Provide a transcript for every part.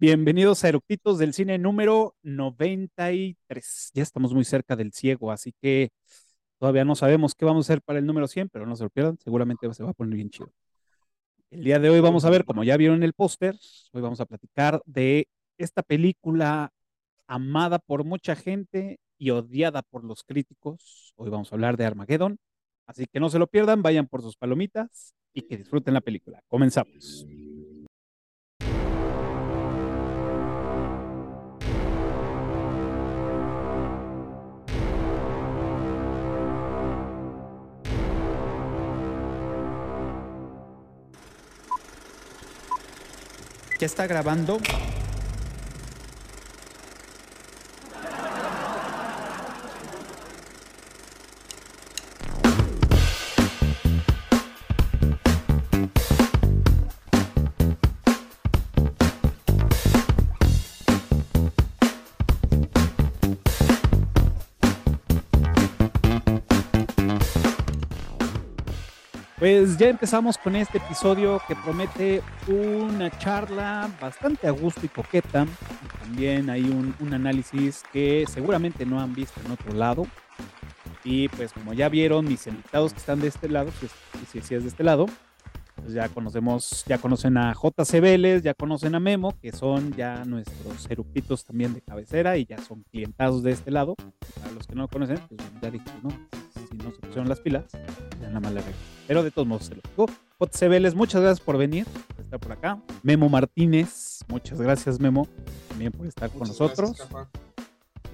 Bienvenidos a Eructitos del Cine número 93. Ya estamos muy cerca del ciego, así que todavía no sabemos qué vamos a hacer para el número 100, pero no se lo pierdan, seguramente se va a poner bien chido. El día de hoy vamos a ver, como ya vieron en el póster, hoy vamos a platicar de esta película amada por mucha gente y odiada por los críticos. Hoy vamos a hablar de Armageddon, así que no se lo pierdan, vayan por sus palomitas y que disfruten la película. Comenzamos. ¿Ya está grabando? Pues ya empezamos con este episodio que promete una charla bastante a gusto y coqueta. también hay un, análisis que seguramente no han visto en otro lado. Y pues como ya vieron mis invitados que están de este lado, pues, si, si es de este lado, pues ya conocemos, ya conocen a JC Vélez, ya conocen a Memo, que son ya nuestros eructitos también de cabecera y ya son clientados de este lado. Para los que no lo conocen, pues ya dije, ¿no? No se pusieron las pilas, ya nada más le Pero de todos modos se lo digo. JC Vélez, muchas gracias por venir, por estar por acá. Memo Martínez, muchas gracias Memo, también por estar con nosotros.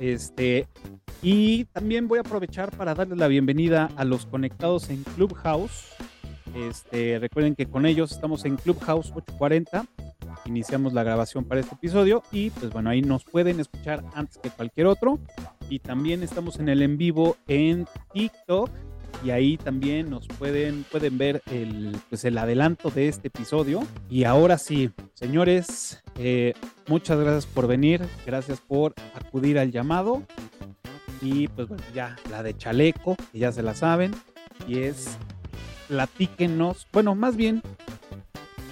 este, y también voy a aprovechar para darles la bienvenida a los conectados en Clubhouse. Este, recuerden que con ellos estamos en Clubhouse 840. Iniciamos la grabación para este episodio y pues bueno, ahí nos pueden escuchar antes que cualquier otro. Y también estamos en el en vivo en TikTok y ahí también nos pueden, pueden ver el, pues el adelanto de este episodio. Y ahora sí, señores, eh, muchas gracias por venir, gracias por acudir al llamado. Y pues bueno, ya la de chaleco, que ya se la saben, y es platíquenos, bueno, más bien,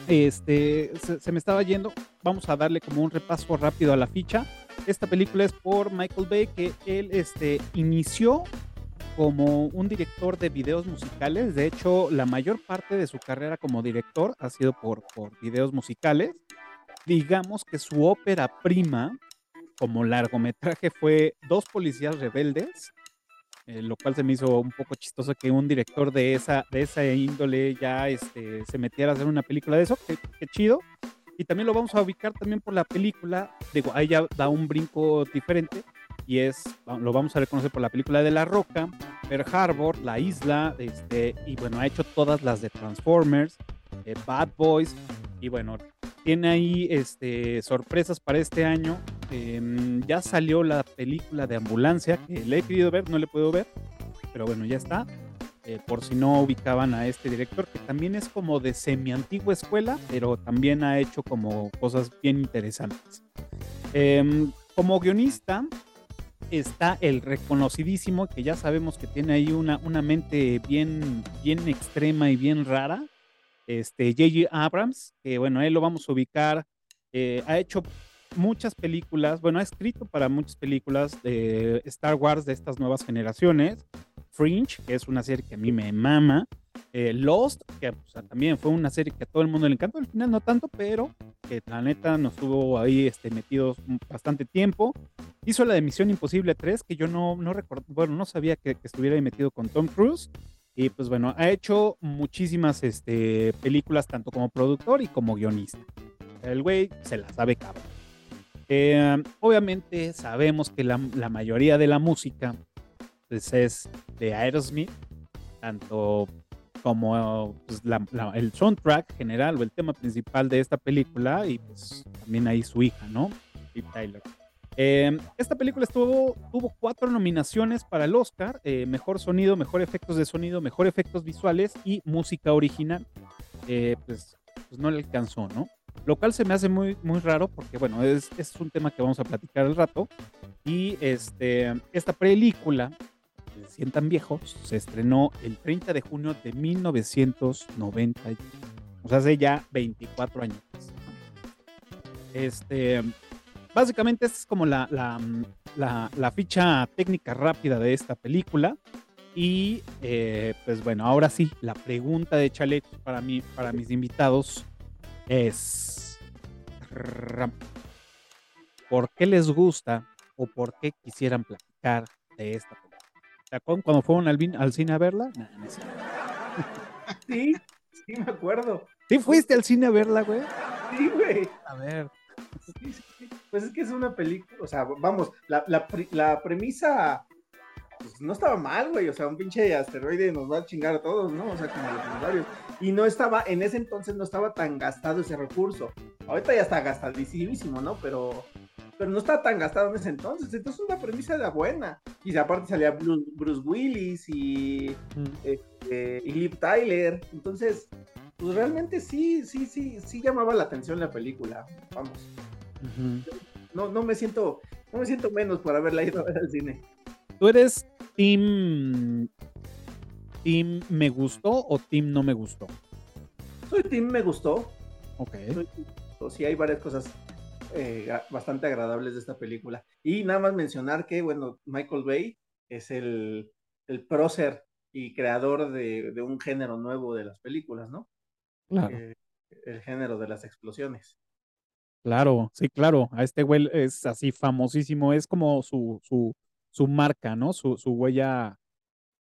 este, se, me estaba yendo, vamos a darle como un repaso rápido a la ficha. Esta película es por Michael Bay, que él este, inició como un director de videos musicales. De hecho, la mayor parte de su carrera como director ha sido por, por videos musicales. Digamos que su ópera prima como largometraje fue Dos policías rebeldes, eh, lo cual se me hizo un poco chistoso que un director de esa, de esa índole ya este, se metiera a hacer una película de eso, qué, chido. Y también lo vamos a ubicar también por la película, digo, ahí ya da un brinco diferente y es, lo vamos a reconocer por la película de La Roca, Pearl Harbor, La Isla, este, y bueno, ha hecho todas las de Transformers, eh, Bad Boys, y bueno, tiene ahí este, sorpresas para este año. Em, ya salió la película de Ambulancia, que le he querido ver, no le puedo ver, pero bueno, ya está. Eh, por si no ubicaban a este director, que también es como de semi-antigua escuela, pero también ha hecho como cosas bien interesantes. Em, como guionista está el reconocidísimo, que ya sabemos que tiene ahí una, una mente bien, bien extrema y bien rara, este J.J. Abrams, que bueno, él lo vamos a ubicar, eh, ha hecho muchas películas, bueno, ha escrito para muchas películas de Star Wars de estas nuevas generaciones, Fringe, que es una serie que a mí me mama, eh, Lost, que también fue una serie que a todo el mundo le encantó, al final no tanto, pero que la neta nos tuvo ahí este, metidos bastante tiempo. Hizo la de Misión Imposible 3, que yo no, no bueno, no sabía que, que estuviera ahí metido con Tom Cruise. Y pues bueno, ha hecho muchísimas este, películas, tanto como productor y como guionista. El güey se la sabe cabrón. Eh, obviamente sabemos que la, mayoría de la música pues, es de Aerosmith, tanto como pues, el soundtrack general o el tema principal de esta película y pues también ahí su hija, ¿no? Y Tyler. Em, esta película estuvo, tuvo cuatro nominaciones para el Oscar, eh, mejor sonido, mejor efectos de sonido, mejor efectos visuales y música original. Eh, pues, pues, no le alcanzó, ¿no? Lo cual se me hace muy, muy raro porque, bueno, es, es un tema que vamos a platicar al rato. Y este, esta película, se sientan viejos, se estrenó el 30 de junio de 1990, o sea, hace ya 24 años. Este, básicamente esta es como la, la, la, la ficha técnica rápida de esta película. Y eh, pues bueno, ahora sí, la pregunta de Chalet para, mí, para mis invitados es, ¿por qué les gusta o por qué quisieran platicar de esta película? ¿Se acuerdan cuando fueron al, cine a verla? No cierto. Sí, sí me acuerdo. ¿Sí fuiste al cine a verla, güey? Sí, güey. A ver. Sí, sí, sí. Pues es que es una película, o sea, vamos, la, la, la premisa pues, no estaba mal, güey. O sea, un pinche asteroide nos va a chingar a todos, ¿no? O sea, como los dinosaurios. Y no estaba, en ese entonces no estaba tan gastado ese recurso. Ahorita ya está gastadísimo, ¿no? Pero, pero no estaba tan gastado en ese entonces. Entonces, una premisa era buena. Y aparte salía Bruce, Bruce Willis y, y Liv Tyler. Entonces, pues realmente sí, sí, sí, sí llamaba la atención la película. Vamos. No, no me siento, no me siento menos por haberla ido a ver al cine. ¿Tú eres team, team me gustó o team no me gustó? Soy Team me gustó. Ok. Soy. Sí, hay varias cosas eh, bastante agradables de esta película. Y nada más mencionar que, bueno, Michael Bay es el, el prócer y creador de, de un género nuevo de las películas, ¿no? Claro, Eh, el género de las explosiones. claro, sí, claro. A este güey es así famosísimo, es como su, su, su marca, ¿no? Su, su huella,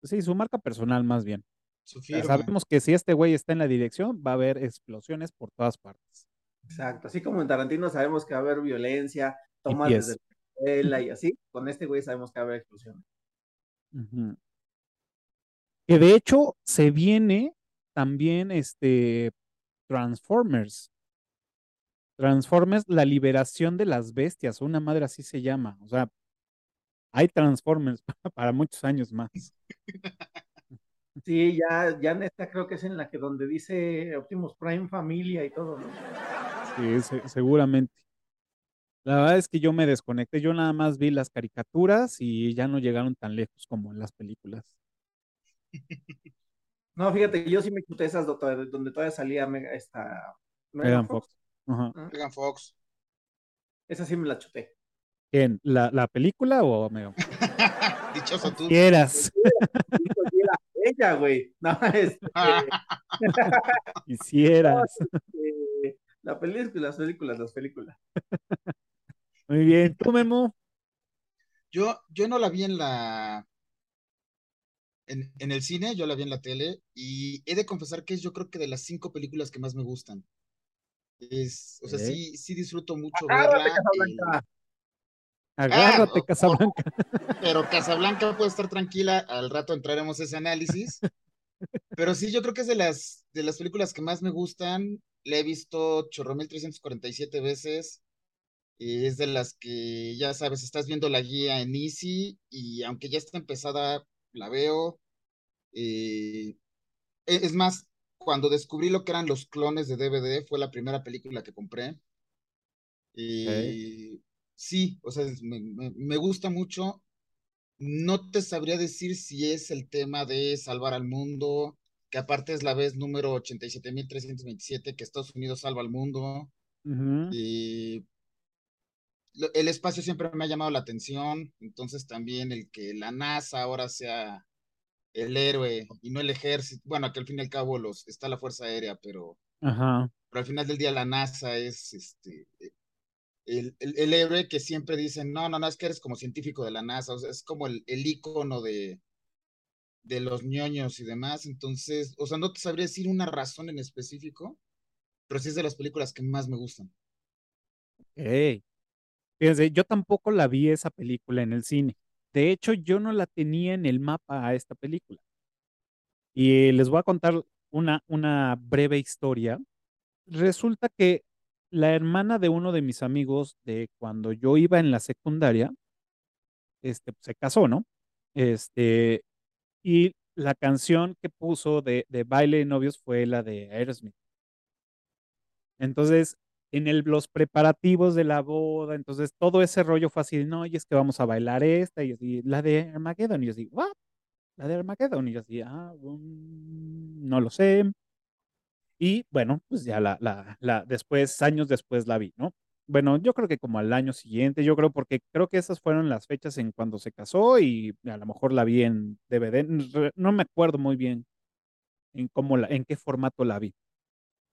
sí, su marca personal más bien. Sabemos que si este güey está en la dirección, va a haber explosiones por todas partes. Exacto. Así como en Tarantino sabemos que va a haber violencia, tomas desde la escuela y así, con este güey sabemos que va a haber explosiones. Ujú. Que de hecho se viene también este Transformers. Transformers, la liberación de las bestias, una madre así se llama. O sea, hay Transformers para muchos años más. Sí, ya, ya neta creo que es en la que donde dice Optimus Prime familia y todo, ¿no? Sí, se- seguramente. La verdad es que yo me desconecté, yo nada más vi las caricaturas y ya no llegaron tan lejos como en las películas. No, fíjate, yo sí me chuté esas do- donde todavía salía Mega- esta Megan Megan Fox. Fox. Ajá. Ah, Megan Fox. Esa sí me la chuté. ¿Quién? ¿La, la película o Megan Fox? Dichoso tú. Quieras, ella, güey. No, este, quisieras. eh, la película, las películas, las películas. Muy bien. ¿Tú, Memo? Yo, yo no la vi en la en, en el cine, yo la vi en la tele y he de confesar que es yo creo que de las cinco películas que más me gustan. Es, o sea, sí, sí disfruto mucho Agárrate, verla, Casablanca. Agárrate, o- Casablanca. eh, pero Casablanca puede estar tranquila, al rato entraremos a ese análisis. Pero sí, yo creo que es de las, de las películas que más me gustan. La he visto chorro mil trescientos cuarenta y siete veces. y es de las que, ya sabes, estás viendo la guía en Easy y aunque ya está empezada, la veo. Eh, e- es más, cuando descubrí lo que eran los clones de DVD, fue la primera película que compré. Eh, sí, o sea, me- me gusta mucho. No te sabría decir si es el tema de salvar al mundo, que aparte es la vez número 87.327 que Estados Unidos salva al mundo. Y el espacio siempre me ha llamado la atención, entonces también el que la NASA ahora sea el héroe y no el ejército, bueno, que al fin y al cabo los, está la Fuerza Aérea, pero, Ajá. pero al final del día la NASA es este, el, el, el héroe que siempre dicen, no, no, no, es que eres como científico de la NASA, o sea, es como el, el ícono de, de los ñoños y demás, entonces, o sea, no te sabría decir una razón en específico, pero sí es de las películas que más me gustan. Ok. Fíjense, yo tampoco la vi esa película en el cine. De hecho, yo no la tenía en el mapa a esta película. Y les voy a contar una, una breve historia. Resulta que la hermana de uno de mis amigos de cuando yo iba en la secundaria, este, se casó, ¿no? Este, y la canción que puso de, de baile de novios fue la de Aerosmith. Entonces, en el, los preparativos de la boda, entonces todo ese rollo fue así, no, y es que vamos a bailar esta, y así, la de Armageddon, y yo así, ¿what? La de Armageddon, y yo así, ah, um, no lo sé. Y bueno, pues ya la, la, la, después, años después la vi, ¿no? bueno, yo creo que como al año siguiente, yo creo porque creo que esas fueron las fechas en cuando se casó y a lo mejor la vi en DVD, no me acuerdo muy bien en cómo la, en qué formato la vi,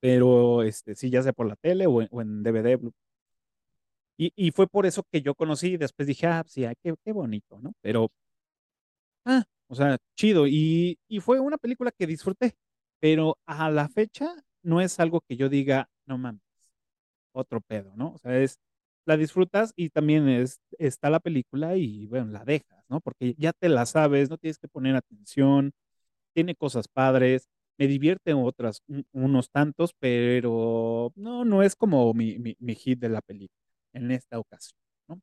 pero este sí ya sea por la tele o en, DVD. Y, y, fue por eso que yo conocí y después dije, ah, sí, qué, qué bonito, ¿no? Pero, ah, o sea, chido. Y, y fue una película que disfruté, pero a la fecha no es algo que yo diga, no mames, otro pedo, ¿no? O sea, es, la disfrutas y también es, está la película y, bueno, la dejas, ¿no? Porque ya te la sabes, no tienes que poner atención, tiene cosas padres, me divierten otras, unos tantos, pero no, no es como mi, mi, mi hit de la película en esta ocasión, ¿no?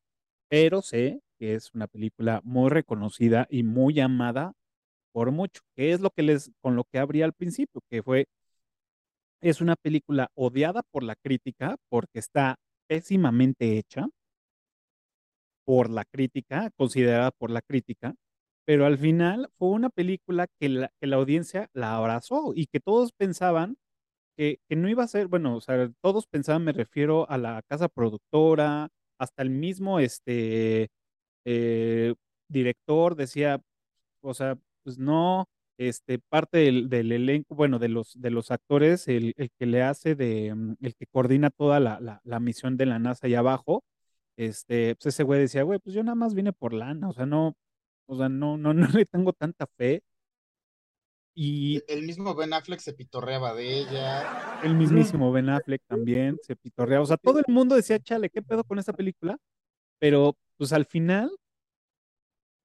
Pero sé que es una película muy reconocida y muy amada por mucho, que es lo que les, con lo que abría al principio, que fue es una película odiada por la crítica porque está pésimamente hecha por la crítica, considerada por la crítica, pero al final fue una película que la, que la audiencia la abrazó y que todos pensaban que, que, no iba a ser, bueno, o sea, todos pensaban, me refiero a la casa productora, hasta el mismo este, eh, director decía, o sea, pues no, este, parte del, del, elenco, bueno, de los, de los actores, el, el, que le hace de, mm, el que coordina toda la, la, la, misión de la NASA allá abajo, este, pues ese güey decía, güey, pues yo nada más vine por lana, o sea, no, o sea, no, no, no le tengo tanta fe. Y e, el mismo Ben Affleck se pitorreaba de ella. El mismísimo Ben Affleck también se pitorreaba. O sea, todo el mundo decía, chale, ¿qué pedo con esta película? Pero, pues al final,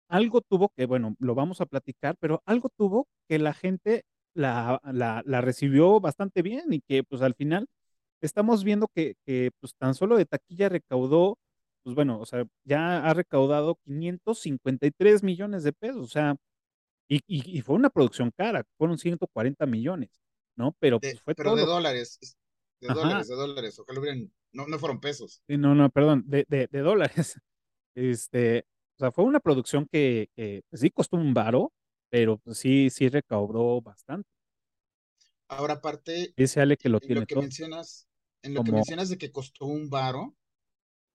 algo tuvo que, bueno, lo vamos a platicar, pero algo tuvo que la gente la, la, la recibió bastante bien y que pues al final estamos viendo que, que, pues tan solo de taquilla recaudó, pues bueno, o sea, ya ha recaudado 553 millones de pesos, o sea, y, y, fue una producción cara, fueron 140 millones, ¿no? Pero pues fue pero de dólares, de dólares, de dólares, ojalá hubieran, no, no fueron pesos. Sí, no, no, perdón, de, de, de dólares. Este, o sea, fue una producción que, pues, sí costó un varo, pero pues, sí, sí recaudó bastante. Ahora, aparte, Ale que lo tiene lo que mencionas, en lo que mencionas de que costó un varo,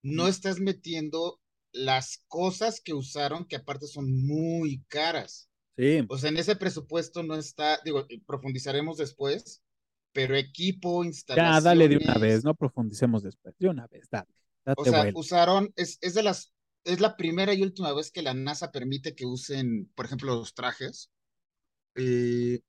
no estás metiendo las cosas que usaron, que aparte son muy caras. Sí. O sea, en ese presupuesto no está, digo, profundizaremos después, pero equipo, instalaciones. Ya, dale de una vez, no profundicemos después, de una vez, dale. o sea, usaron, es, es de las es la primera y última vez que la NASA permite que usen, por ejemplo, los trajes. Eh,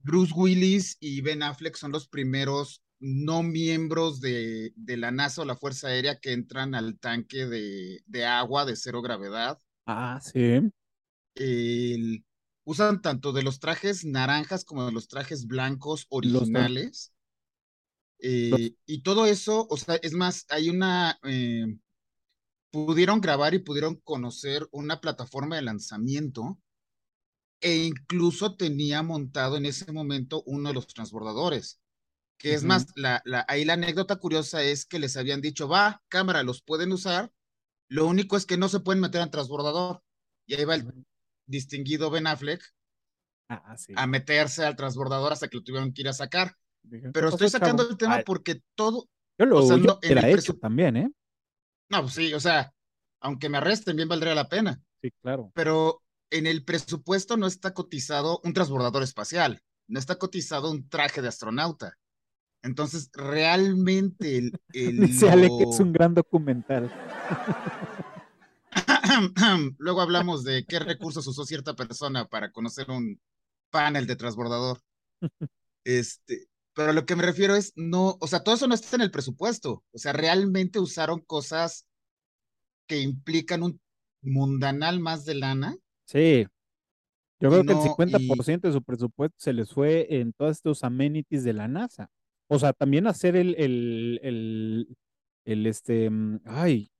Bruce Willis y Ben Affleck son los primeros no miembros de, de, la NASA o la Fuerza Aérea que entran al tanque de, de agua de cero gravedad. Ah, sí. usan tanto de los trajes naranjas como de los trajes blancos originales. Eh, y todo eso, o sea, es más, hay una, eh, pudieron grabar y pudieron conocer una plataforma de lanzamiento e incluso tenía montado en ese momento uno de los transbordadores. Que es más, la, la, ahí la anécdota curiosa es que les habían dicho, va, cámara, los pueden usar, lo único es que no se pueden meter al transbordador. Y ahí va el distinguido Ben Affleck ah, sí. a meterse al transbordador hasta que lo tuvieron que ir a sacar. Pero estoy sacando el tema porque todo... Yo lo o no, era hecho también, ¿eh? No, pues sí, o sea, aunque me arresten, bien valdría la pena. Sí, claro. Pero en el presupuesto no está cotizado un transbordador espacial, no está cotizado un traje de astronauta. Entonces, realmente el... el Dice Ale que es un gran documental. Luego hablamos de qué recursos usó cierta persona para conocer un panel de transbordador. Este, pero lo que me refiero es, no, o sea, todo eso no está en el presupuesto. O sea, realmente usaron cosas que implican un mundanal más de lana. Sí. Yo creo que el 50% de su presupuesto se les fue en todos estos amenities de la NASA. O sea, también hacer el, el, el, el este, mm, ay,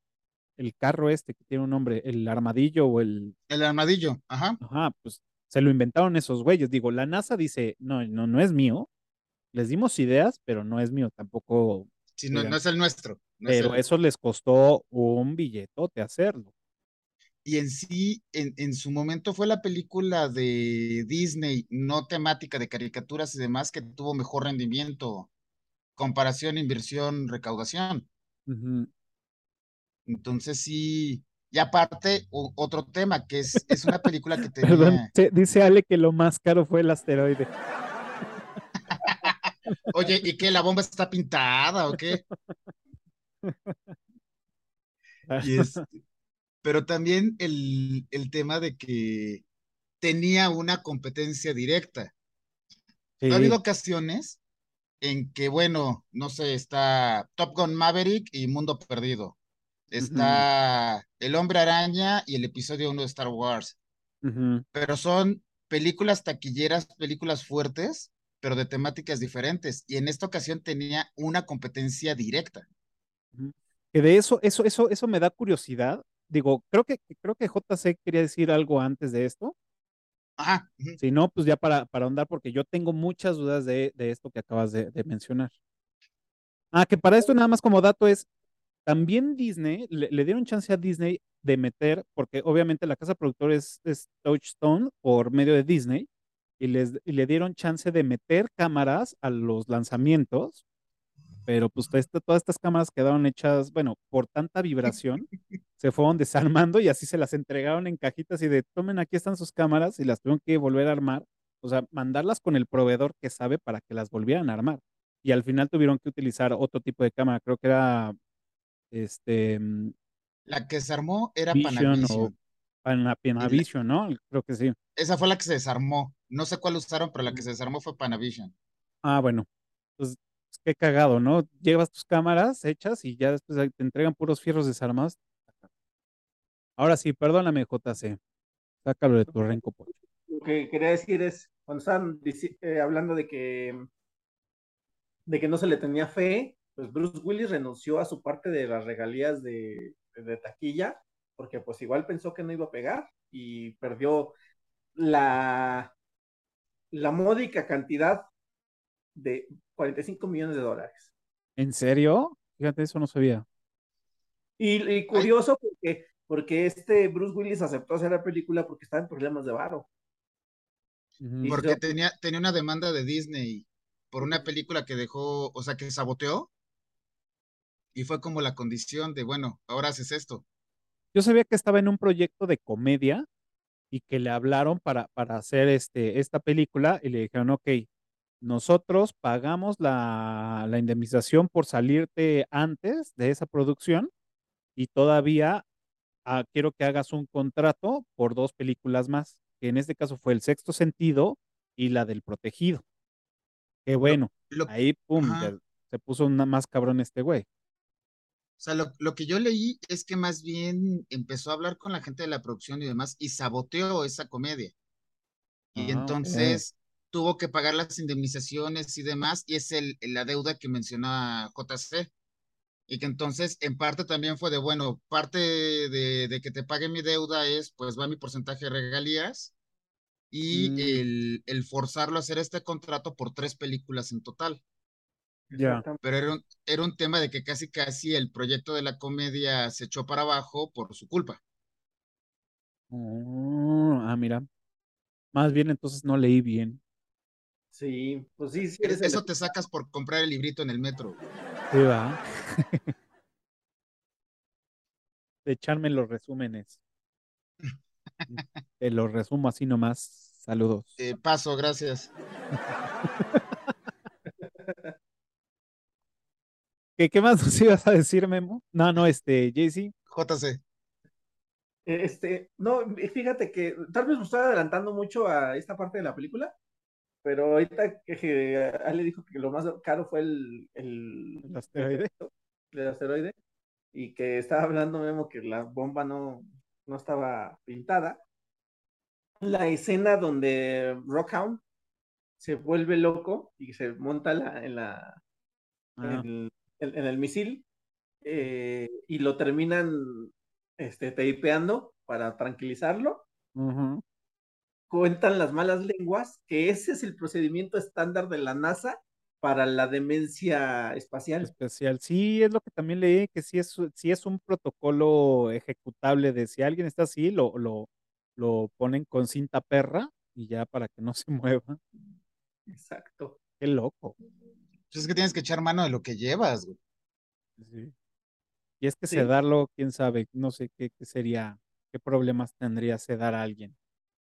el carro este que tiene un nombre, el armadillo o el... El armadillo, ajá. Ajá, pues se lo inventaron esos güeyes. Digo, la NASA dice, no, no, no es mío, les dimos ideas, pero no es mío, tampoco. Sí, no, no es el nuestro. pero eso les costó un billetote hacerlo. Y en sí, en, en, su momento fue la película de Disney, no temática de caricaturas y demás, que tuvo mejor rendimiento, comparación, inversión, recaudación. Entonces sí, y aparte, o- otro tema, que es, es una película que Perdón, tenía, se- dice Ale que lo más caro fue el asteroide. oye, ¿y qué? ¿La bomba está pintada o qué? Y este, pero también el, el tema de que tenía una competencia directa. Sí, Ha habido ocasiones en que, bueno, no sé, está Top Gun Maverick y Mundo Perdido. Está El Hombre Araña y el episodio 1 de Star Wars. Pero son películas taquilleras, películas fuertes, pero de temáticas diferentes. Y en esta ocasión tenía una competencia directa. Que de eso, eso, eso, eso me da curiosidad. Digo, creo que, creo que JC quería decir algo antes de esto. Ajá. ujú. Si no, pues ya para, para ahondar, porque yo tengo muchas dudas de, de esto que acabas de, de mencionar. Ah, que para esto nada más como dato es, también Disney, le, le dieron chance a Disney de meter, porque obviamente la casa productora es, es Touchstone por medio de Disney, y, les, y le dieron chance de meter cámaras a los lanzamientos, pero pues esta- todas estas cámaras quedaron hechas, bueno, por tanta vibración, se fueron desarmando y así se las entregaron en cajitas y de, tomen, aquí están sus cámaras y las tuvieron que volver a armar, o sea, mandarlas con el proveedor que sabe para que las volvieran a armar. Y al final tuvieron que utilizar otro tipo de cámara, creo que era este mm, La que se armó era Vision Panavision. Pana- Panavision, ¿no? Creo que sí. Esa fue la que se desarmó. No sé cuál usaron, pero la que se desarmó fue Panavision. Ah, bueno, pues pues, qué cagado, ¿no? Llevas tus cámaras hechas y ya después te entregan puros fierros desarmados. Ahora sí, perdóname, JC. Sácalo de tu renco, pocho. Lo que quería decir es, cuando estaban eh, hablando de que, de que no se le tenía fe, pues Bruce Willis renunció a su parte de las regalías de, de taquilla, porque pues igual pensó que no iba a pegar y perdió la, la módica cantidad de 45 millones de dólares. ¿En serio? Fíjate, eso no sabía. Y, y curioso porque, porque este Bruce Willis aceptó hacer la película porque estaba en problemas de varo. Porque tenía, tenía una demanda de Disney por una película que dejó, o sea, que saboteó. Y fue como la condición de, bueno, ahora haces esto. Yo sabía que estaba en un proyecto de comedia y que le hablaron para, para hacer este, esta película y le dijeron, ok, nosotros pagamos la, la indemnización por salirte antes de esa producción y todavía ah, quiero que hagas un contrato por dos películas más, que en este caso fue El Sexto Sentido y la del Protegido. Qué bueno, Lo, ahí, pum, ya se puso una más cabrón este güey. O sea, lo, lo que yo leí es que más bien empezó a hablar con la gente de la producción y demás y saboteó esa comedia. Y Ah, entonces tuvo que pagar las indemnizaciones y demás, y es el, la deuda que menciona JC. Y que entonces, en parte también fue de, bueno, parte de, de que te pague mi deuda es, pues va mi porcentaje de regalías y Mm. el, el forzarlo a hacer este contrato por tres películas en total. Ya. Exactamente. Pero era un, era un tema de que casi casi el proyecto de la comedia se echó para abajo por su culpa. Oh, ah, mira. Más bien entonces no leí bien. Sí, pues sí, sí eres el- Eso te sacas por comprar el librito en el metro. Sí, va. De echarme los resúmenes. Te los resumo así nomás. Saludos. Eh, paso, gracias. ¿Qué, qué más nos ibas a decir, Memo? No, no, este, JC. JC. Este, no, fíjate que tal vez me estoy adelantando mucho a esta parte de la película, pero ahorita que, Ale dijo que lo más caro fue el, el, El asteroide. el asteroide y que estaba hablando Memo que la bomba no, no estaba pintada. La escena donde Rockhound se vuelve loco y se monta la- en, la, Ah, en, en- en el misil eh, y lo terminan este, tapeando para tranquilizarlo. Cuentan las malas lenguas que ese es el procedimiento estándar de la NASA para la demencia espacial. Especial. Sí, es lo que también leí, que sí es, sí es un protocolo ejecutable de si alguien está así, lo, lo, lo ponen con cinta perra y ya para que no se mueva. Exacto. Qué loco. Pues es que tienes que echar mano de lo que llevas, güey. Sí. Y es que Sí. sedarlo, quién sabe, no sé qué, qué sería, qué problemas tendría sedar a alguien.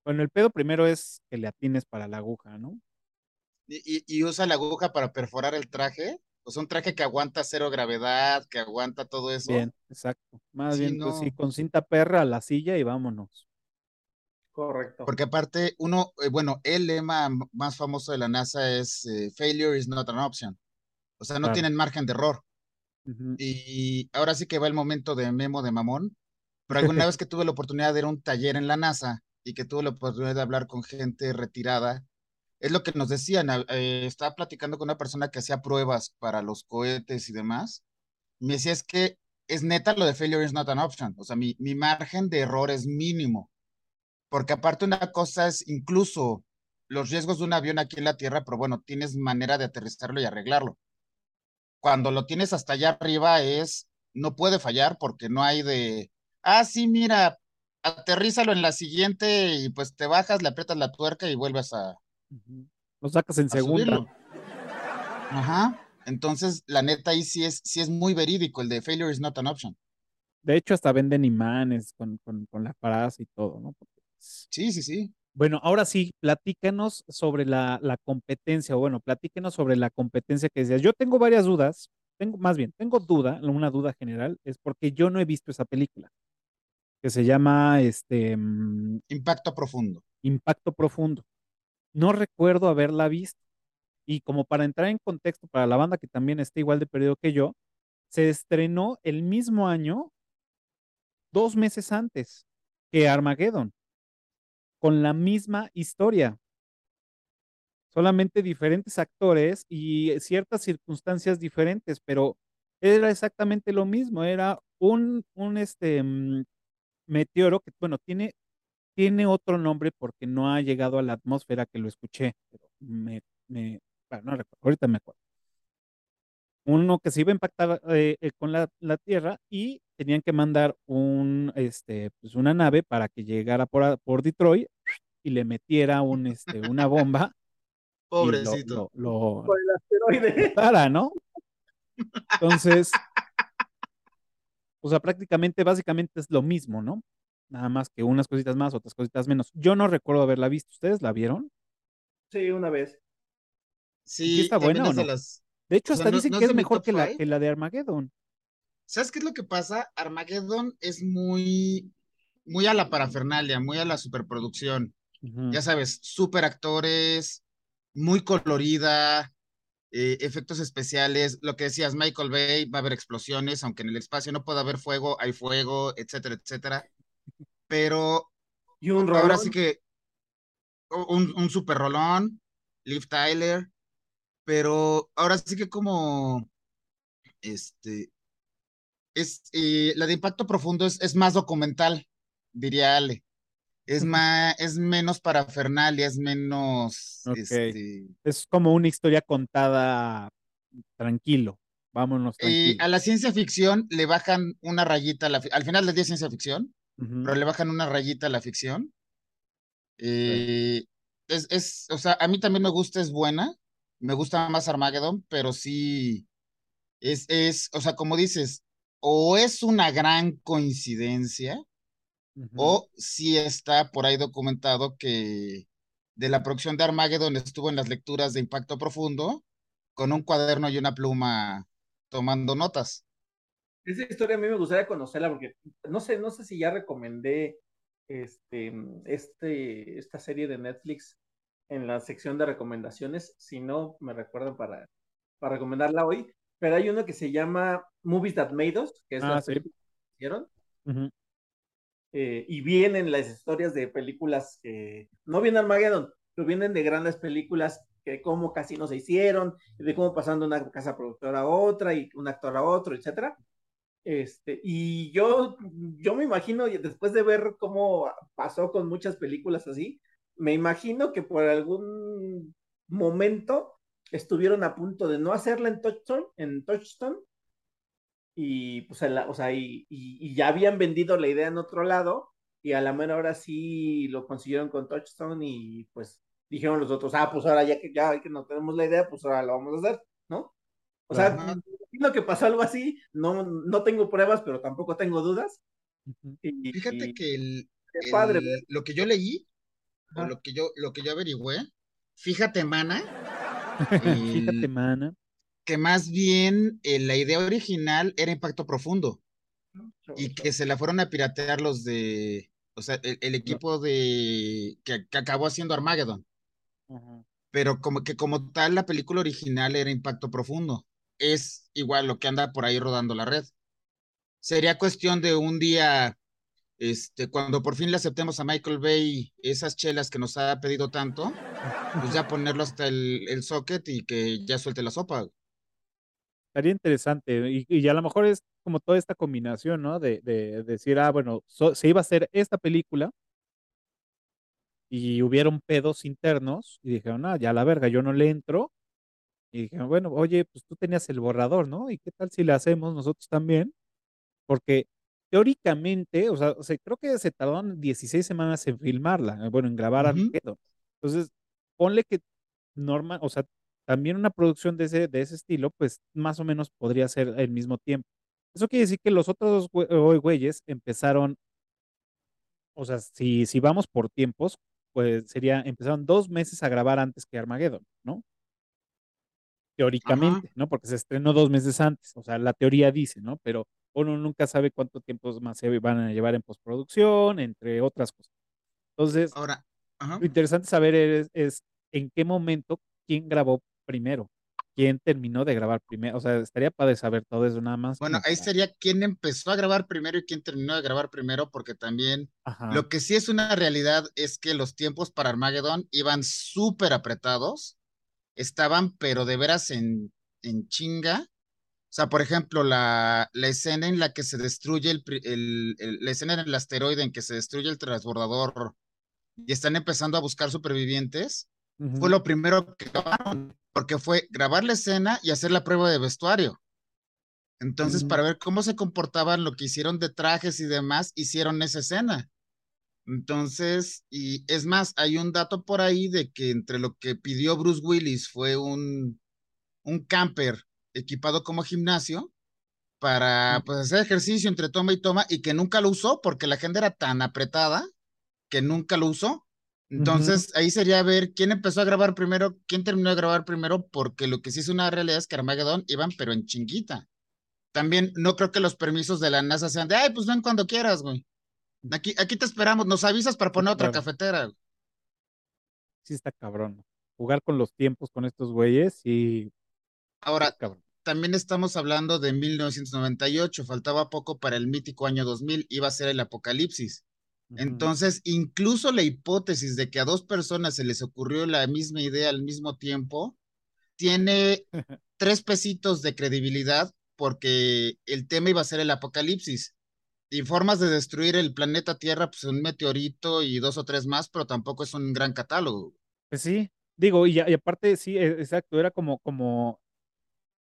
Bueno, el pedo primero es que le atines para la aguja, ¿no? Y, y- y usa la aguja para perforar el traje. O sea, un traje que aguanta cero gravedad, que aguanta todo eso. Bien, exacto. Más Sí, bien, pues sí, con cinta perra a la silla y vámonos. Correcto. Porque aparte, uno, eh, bueno, el lema más famoso de la NASA es eh, failure is not an option. O sea, no Claro. tienen margen de error. Ujú. Y ahora sí que va el momento de memo de mamón. Pero alguna vez que tuve la oportunidad de ir a un taller en la NASA y que tuve la oportunidad de hablar con gente retirada, es lo que nos decían. eh, estaba platicando con una persona que hacía pruebas para los cohetes y demás. Me decía, es que es neta lo de failure is not an option. O sea, mi, mi margen de error es mínimo. Porque aparte una cosa es incluso los riesgos de un avión aquí en la Tierra, pero bueno, tienes manera de aterrizarlo y arreglarlo. Cuando lo tienes hasta allá arriba es, no puede fallar porque no hay de, ah, sí, mira, aterrízalo en la siguiente y pues te bajas, le aprietas la tuerca y vuelves a. Lo sacas en segunda. subirlo. Ajá. Entonces, la neta ahí sí es, sí es muy verídico, el de failure is not an option. De hecho, hasta venden imanes con, con, con la frase y todo, ¿no? Porque, Sí, sí, sí. Bueno, ahora sí, platícanos sobre la, la competencia, o bueno, platíquenos sobre la competencia que decías. Yo tengo varias dudas, tengo, más bien, tengo duda, una duda general, es porque yo no he visto esa película, que se llama este mm, Impacto profundo. Impacto Profundo. No recuerdo haberla visto. Y como para entrar en contexto para la banda que también está igual de perdido que yo, se estrenó el mismo año, dos meses antes que Armageddon, con la misma historia, solamente diferentes actores y ciertas circunstancias diferentes, pero era exactamente lo mismo, era un, un este, mm, meteoro que, bueno, tiene, tiene otro nombre porque no ha llegado a la atmósfera que lo escuché, pero me, me, no recuerdo, ahorita me acuerdo. Uno que se iba a impactar eh, eh, con la, la Tierra y tenían que mandar un, este, pues una nave para que llegara por, a- por Detroit y le metiera un, este, una bomba lo, Pobrecito. lo, el asteroide. explotara, ¿no? Entonces, o sea, prácticamente, básicamente es lo mismo, ¿no? Nada más que unas cositas más, otras cositas menos. Yo no recuerdo haberla visto. ¿Ustedes la vieron? Sí, una vez. ¿Y Sí, está buena o de no? las. De hecho, O sea, hasta no- dicen no que es mejor que la, five. que la de Armageddon. ¿Sabes qué es lo que pasa? Armageddon es muy, muy a la parafernalia, muy a la superproducción. Ya sabes, super actores, muy colorida, eh, efectos especiales, lo que decías, Michael Bay, va a haber explosiones, aunque en el espacio no pueda haber fuego, hay fuego, etcétera, etcétera. Pero Y un ahora rolón. sí que un, un super rolón, Liv Tyler, pero ahora sí que como este es eh, la de impacto profundo es, es más documental, diría Ale. Es más, es menos parafernalia, es menos este Es como una historia contada tranquilo. Vámonos eh, tranquilo. a la ciencia ficción le bajan una rayita a la al final del día es ciencia ficción, pero le bajan una rayita a la ficción. Eh, es, es, o sea, a mí también me gusta, es buena, me gusta más Armageddon, pero sí, es, es, o sea, como dices, o es una gran coincidencia, o sí está por ahí documentado que de la producción de Armageddon estuvo en las lecturas de Impacto Profundo con un cuaderno y una pluma tomando notas. Esa historia a mí me gustaría conocerla porque no sé, no sé si ya recomendé este, este, esta serie de Netflix en la sección de recomendaciones. Si no, me recuerdan para, para recomendarla hoy. Pero hay uno que se llama Movies That Made Us, que es Ah, sí. que hicieron. Ujú. eh, y vienen las historias de películas que no viene Armageddon, pero vienen de grandes películas que cómo casi no se hicieron, de cómo pasando una casa productora a otra y un actor a otro, etcétera. Este, y yo, yo me imagino, después de ver cómo pasó con muchas películas así, me imagino que por algún momento estuvieron a punto de no hacerla en Touchstone, en Touchstone y pues la, o sea, y, y, y, ya habían vendido la idea en otro lado, y a la mera hora sí lo consiguieron con Touchstone, y pues dijeron los otros, ah, pues ahora ya que ya que no tenemos la idea, pues ahora lo vamos a hacer, ¿no? O sea, imagino que pasó algo así, no, no tengo pruebas, pero tampoco tengo dudas. Fíjate que el, padre, lo que yo leí, o lo que yo, lo que yo averigüé, fíjate, mana. fíjate, mana. Que más bien eh, la idea original era impacto profundo. Y que se la fueron a piratear los de, o sea, el, equipo de que, acabó haciendo Armageddon. Pero como que como tal la película original era Impacto Profundo. Es igual lo que anda por ahí rodando la red. Sería cuestión de un día, este, cuando por fin le aceptemos a Michael Bay esas chelas que nos ha pedido tanto, pues ya ponerlo hasta el, el socket y que ya suelte la sopa. Estaría interesante y, y a lo mejor es como toda esta combinación, ¿no? De, decir, ah, bueno, se iba a hacer esta película y hubieron pedos internos y dijeron, ah, ya la verga, yo no le entro. Y dijeron, bueno, oye, pues tú tenías el borrador, ¿no? ¿Y qué tal si le hacemos nosotros también? Porque teóricamente, o sea, creo que se tardaron 16 semanas en filmarla, bueno, en grabar pedo. Entonces, ponle que normal, o sea, también una producción de ese, de ese estilo, pues más o menos podría ser el mismo tiempo. Eso quiere decir que los otros dos güeyes empezaron, o sea, si, si vamos por tiempos, pues sería, empezaron dos meses a grabar antes que Armageddon, ¿no? Teóricamente, ¿no? Porque se estrenó dos meses antes, o sea, la teoría dice, ¿no? Pero uno nunca sabe cuánto tiempo más se van a llevar en postproducción, entre otras cosas. Entonces, ahora, lo interesante saber es, es en qué momento quién grabó primero quién terminó de grabar primero. O sea, estaría para saber todo eso nada más. Bueno, ahí sería quién empezó a grabar primero y quién terminó de grabar primero, porque también lo que sí es una realidad es que los tiempos para Armageddon iban súper apretados, estaban, pero de veras en, en chinga. O sea, por ejemplo, la, la escena en la que se destruye el, el, la escena en el asteroide en que se destruye el transbordador y están empezando a buscar supervivientes, fue lo primero que grabaron porque fue grabar la escena y hacer la prueba de vestuario. Entonces, para ver cómo se comportaban, lo que hicieron de trajes y demás, hicieron esa escena. Entonces, y es más, hay un dato por ahí de que entre lo que pidió Bruce Willis fue un, un camper equipado como gimnasio para pues, hacer ejercicio entre toma y toma y que nunca lo usó porque la gente era tan apretada que nunca lo usó. Entonces, ahí sería ver quién empezó a grabar primero, quién terminó de grabar primero, porque lo que sí es una realidad es que Armageddon iban, pero en chinguita. También no creo que los permisos de la NASA sean de, ay, pues ven cuando quieras, güey. Aquí, aquí te esperamos, nos avisas para poner otra cafetera. Sí está cabrón. Jugar con los tiempos con estos güeyes y... Ahora, también estamos hablando de 1998, faltaba poco para el mítico año 2000, iba a ser el apocalipsis. Entonces, incluso la hipótesis de que a dos personas se les ocurrió la misma idea al mismo tiempo, tiene tres pesitos de credibilidad porque el tema iba a ser el apocalipsis. Y formas de destruir el planeta Tierra, pues un meteorito y dos o tres más, pero tampoco es un gran catálogo. Pues sí, digo, y, aparte, sí, e, exacto, era como, como,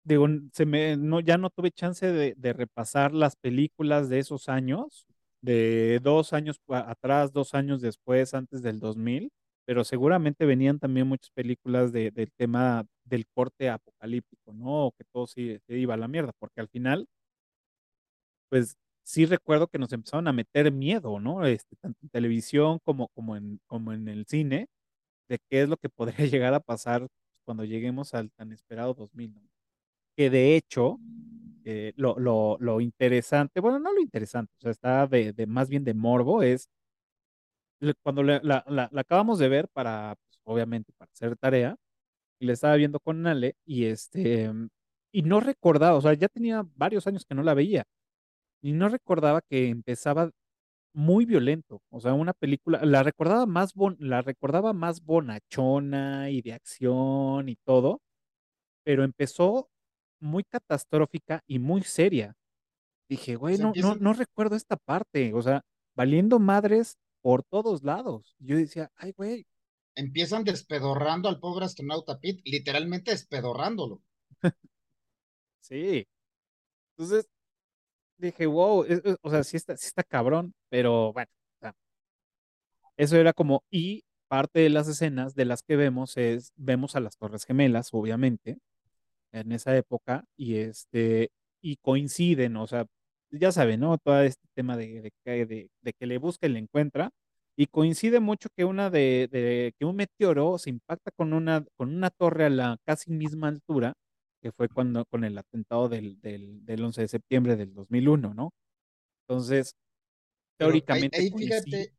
digo, se me, no, ya no tuve chance de, repasar las películas de esos años, de dos años atrás, dos años después, antes del 2000, pero seguramente venían también muchas películas de, del tema del corte apocalíptico, ¿no? O que todo se, iba a la mierda, porque al final, pues sí recuerdo que nos empezaron a meter miedo, ¿no? Este, tanto en televisión como, como, en, como en el cine, de qué es lo que podría llegar a pasar cuando lleguemos al tan esperado 2000, ¿no? Que de hecho, eh, lo, lo, lo, interesante, bueno, no lo interesante, o sea, está de, de más bien de morbo, es cuando la, la, acabamos de ver para, pues, obviamente, para hacer tarea, y la estaba viendo con Nale, y este, y no recordaba, o sea, ya tenía varios años que no la veía, y no recordaba que empezaba muy violento, o sea, una película, la recordaba más, la recordaba más bonachona y de acción y todo, pero empezó muy catastrófica y muy seria. Dije, güey, no, no, no recuerdo esta parte, o sea, valiendo madres por todos lados. Yo decía, ay, güey. Empiezan despedorrando al pobre astronauta Pete, literalmente despedorrándolo. sí. Entonces, dije, wow, o sea, sí está, sí está cabrón, pero bueno, eso era como, y parte de las escenas de las que vemos es, vemos a las Torres Gemelas, obviamente, en esa época y este y coinciden, o sea, ya saben, ¿no? Todo este tema de, de, que- de- de que le busca y le encuentra y coincide mucho que una de, de- que un meteoro se impacta con una con una torre a la casi misma altura que fue cuando con el atentado del, del, del 11 de septiembre del 2001, ¿no? Entonces, Pero ahí, teóricamente ahí coincide. fíjate,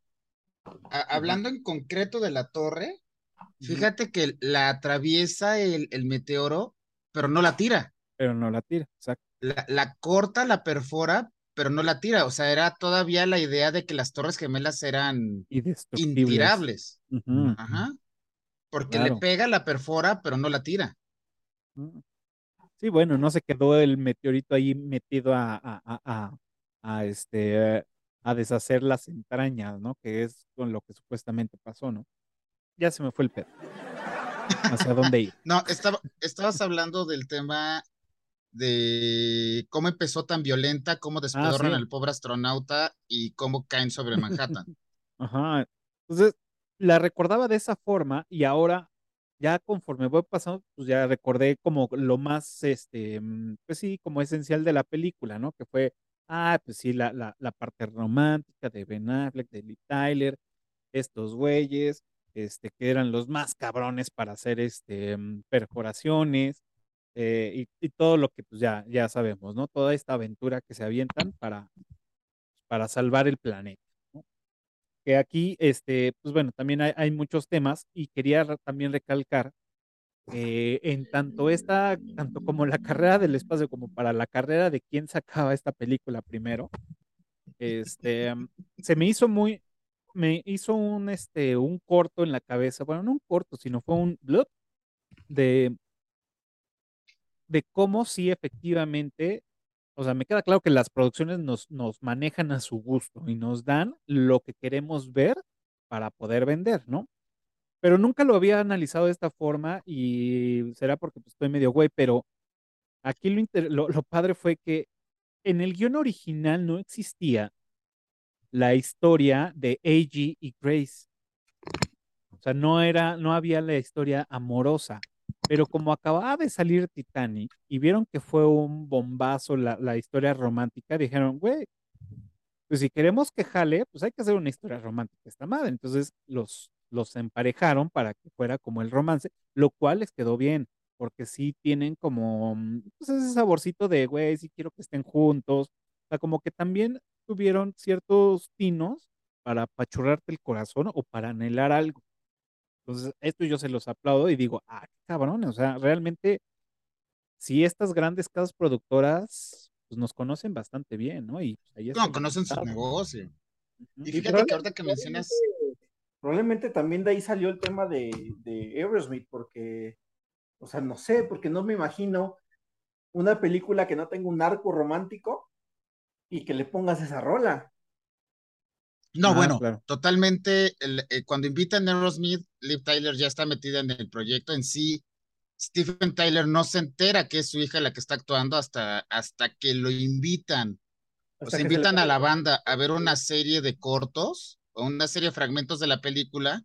a- hablando en concreto de la torre, fíjate que la atraviesa el, el meteoro, pero no la tira. Pero no la tira, exacto. La, la corta, la perfora, pero no la tira. O sea, era todavía la idea de que las torres gemelas eran intirables. Ajá. Porque Claro. le pega, la perfora, pero no la tira. ujú. Sí, bueno, no se quedó el meteorito ahí metido a, a, a, a, a, este, a deshacer las entrañas, ¿no? Que es con lo que supuestamente pasó, ¿no? Ya se me fue el pedo. ¿Hacia dónde ir? No, estaba, estabas hablando del tema de cómo empezó tan violenta, cómo despedorran sí. al pobre astronauta y cómo caen sobre Manhattan. Ajá. Entonces, la recordaba de esa forma y ahora, ya conforme voy pasando, pues ya recordé como lo más, este, pues sí, como esencial de la película, ¿no? Que fue, ah, pues sí, la, la, la parte romántica de Ben Affleck, de Lee Tyler, estos güeyes, este, que eran los más cabrones para hacer, este, mm, perforaciones, eh, y, y todo lo que, pues ya, ya sabemos, ¿no? Toda esta aventura que se avientan para, para salvar el planeta. ¿no? que aquí, este, pues bueno, también hay, hay muchos temas y quería también recalcar eh, en tanto esta, tanto como la carrera del espacio como para la carrera de quién sacaba esta película primero, este, se me hizo muy, me hizo un, este, un corto en la cabeza, bueno, no un corto, sino fue un blip de, de cómo sí efectivamente o sea, me queda claro que las producciones nos, nos manejan a su gusto y nos dan lo que queremos ver para poder vender, ¿no? Pero nunca lo había analizado de esta forma y será porque pues, estoy medio güey, pero aquí lo, inter- lo, lo padre fue que en el guion original no existía la historia de AG y Grace. O sea, no era, no había la historia amorosa. Pero como acababa de salir Titanic y vieron que fue un bombazo la, la historia romántica, dijeron, güey, pues si queremos que jale, pues hay que hacer una historia romántica esta madre. Entonces los, los emparejaron para que fuera como el romance, lo cual les quedó bien, porque sí tienen como mm, pues ese saborcito de, güey, sí quiero que estén juntos. O sea, como que también tuvieron ciertos tinos para apachurrarte el corazón o para anhelar algo. Entonces, esto yo se los aplaudo y digo, ah, qué cabrón, o sea, realmente, si estas grandes casas productoras, pues nos conocen bastante bien, ¿no? Y pues, ahí No, conocen su negocio. Ujú. Y Y fíjate que ahorita que mencionas, Probablemente también de ahí salió el tema de, de Aerosmith, porque, o sea, no sé, porque no me imagino una película que no tenga un arco romántico y que le pongas esa rola. no, Ah, bueno, claro. totalmente, el- eh, cuando invitan a Aerosmith, Liv Tyler ya está metida en el proyecto en sí. Stephen Tyler no se entera que es su hija la que está actuando hasta, hasta que lo invitan. O sea, que se le invitan a la banda a ver una serie de cortos o una serie de fragmentos de la película.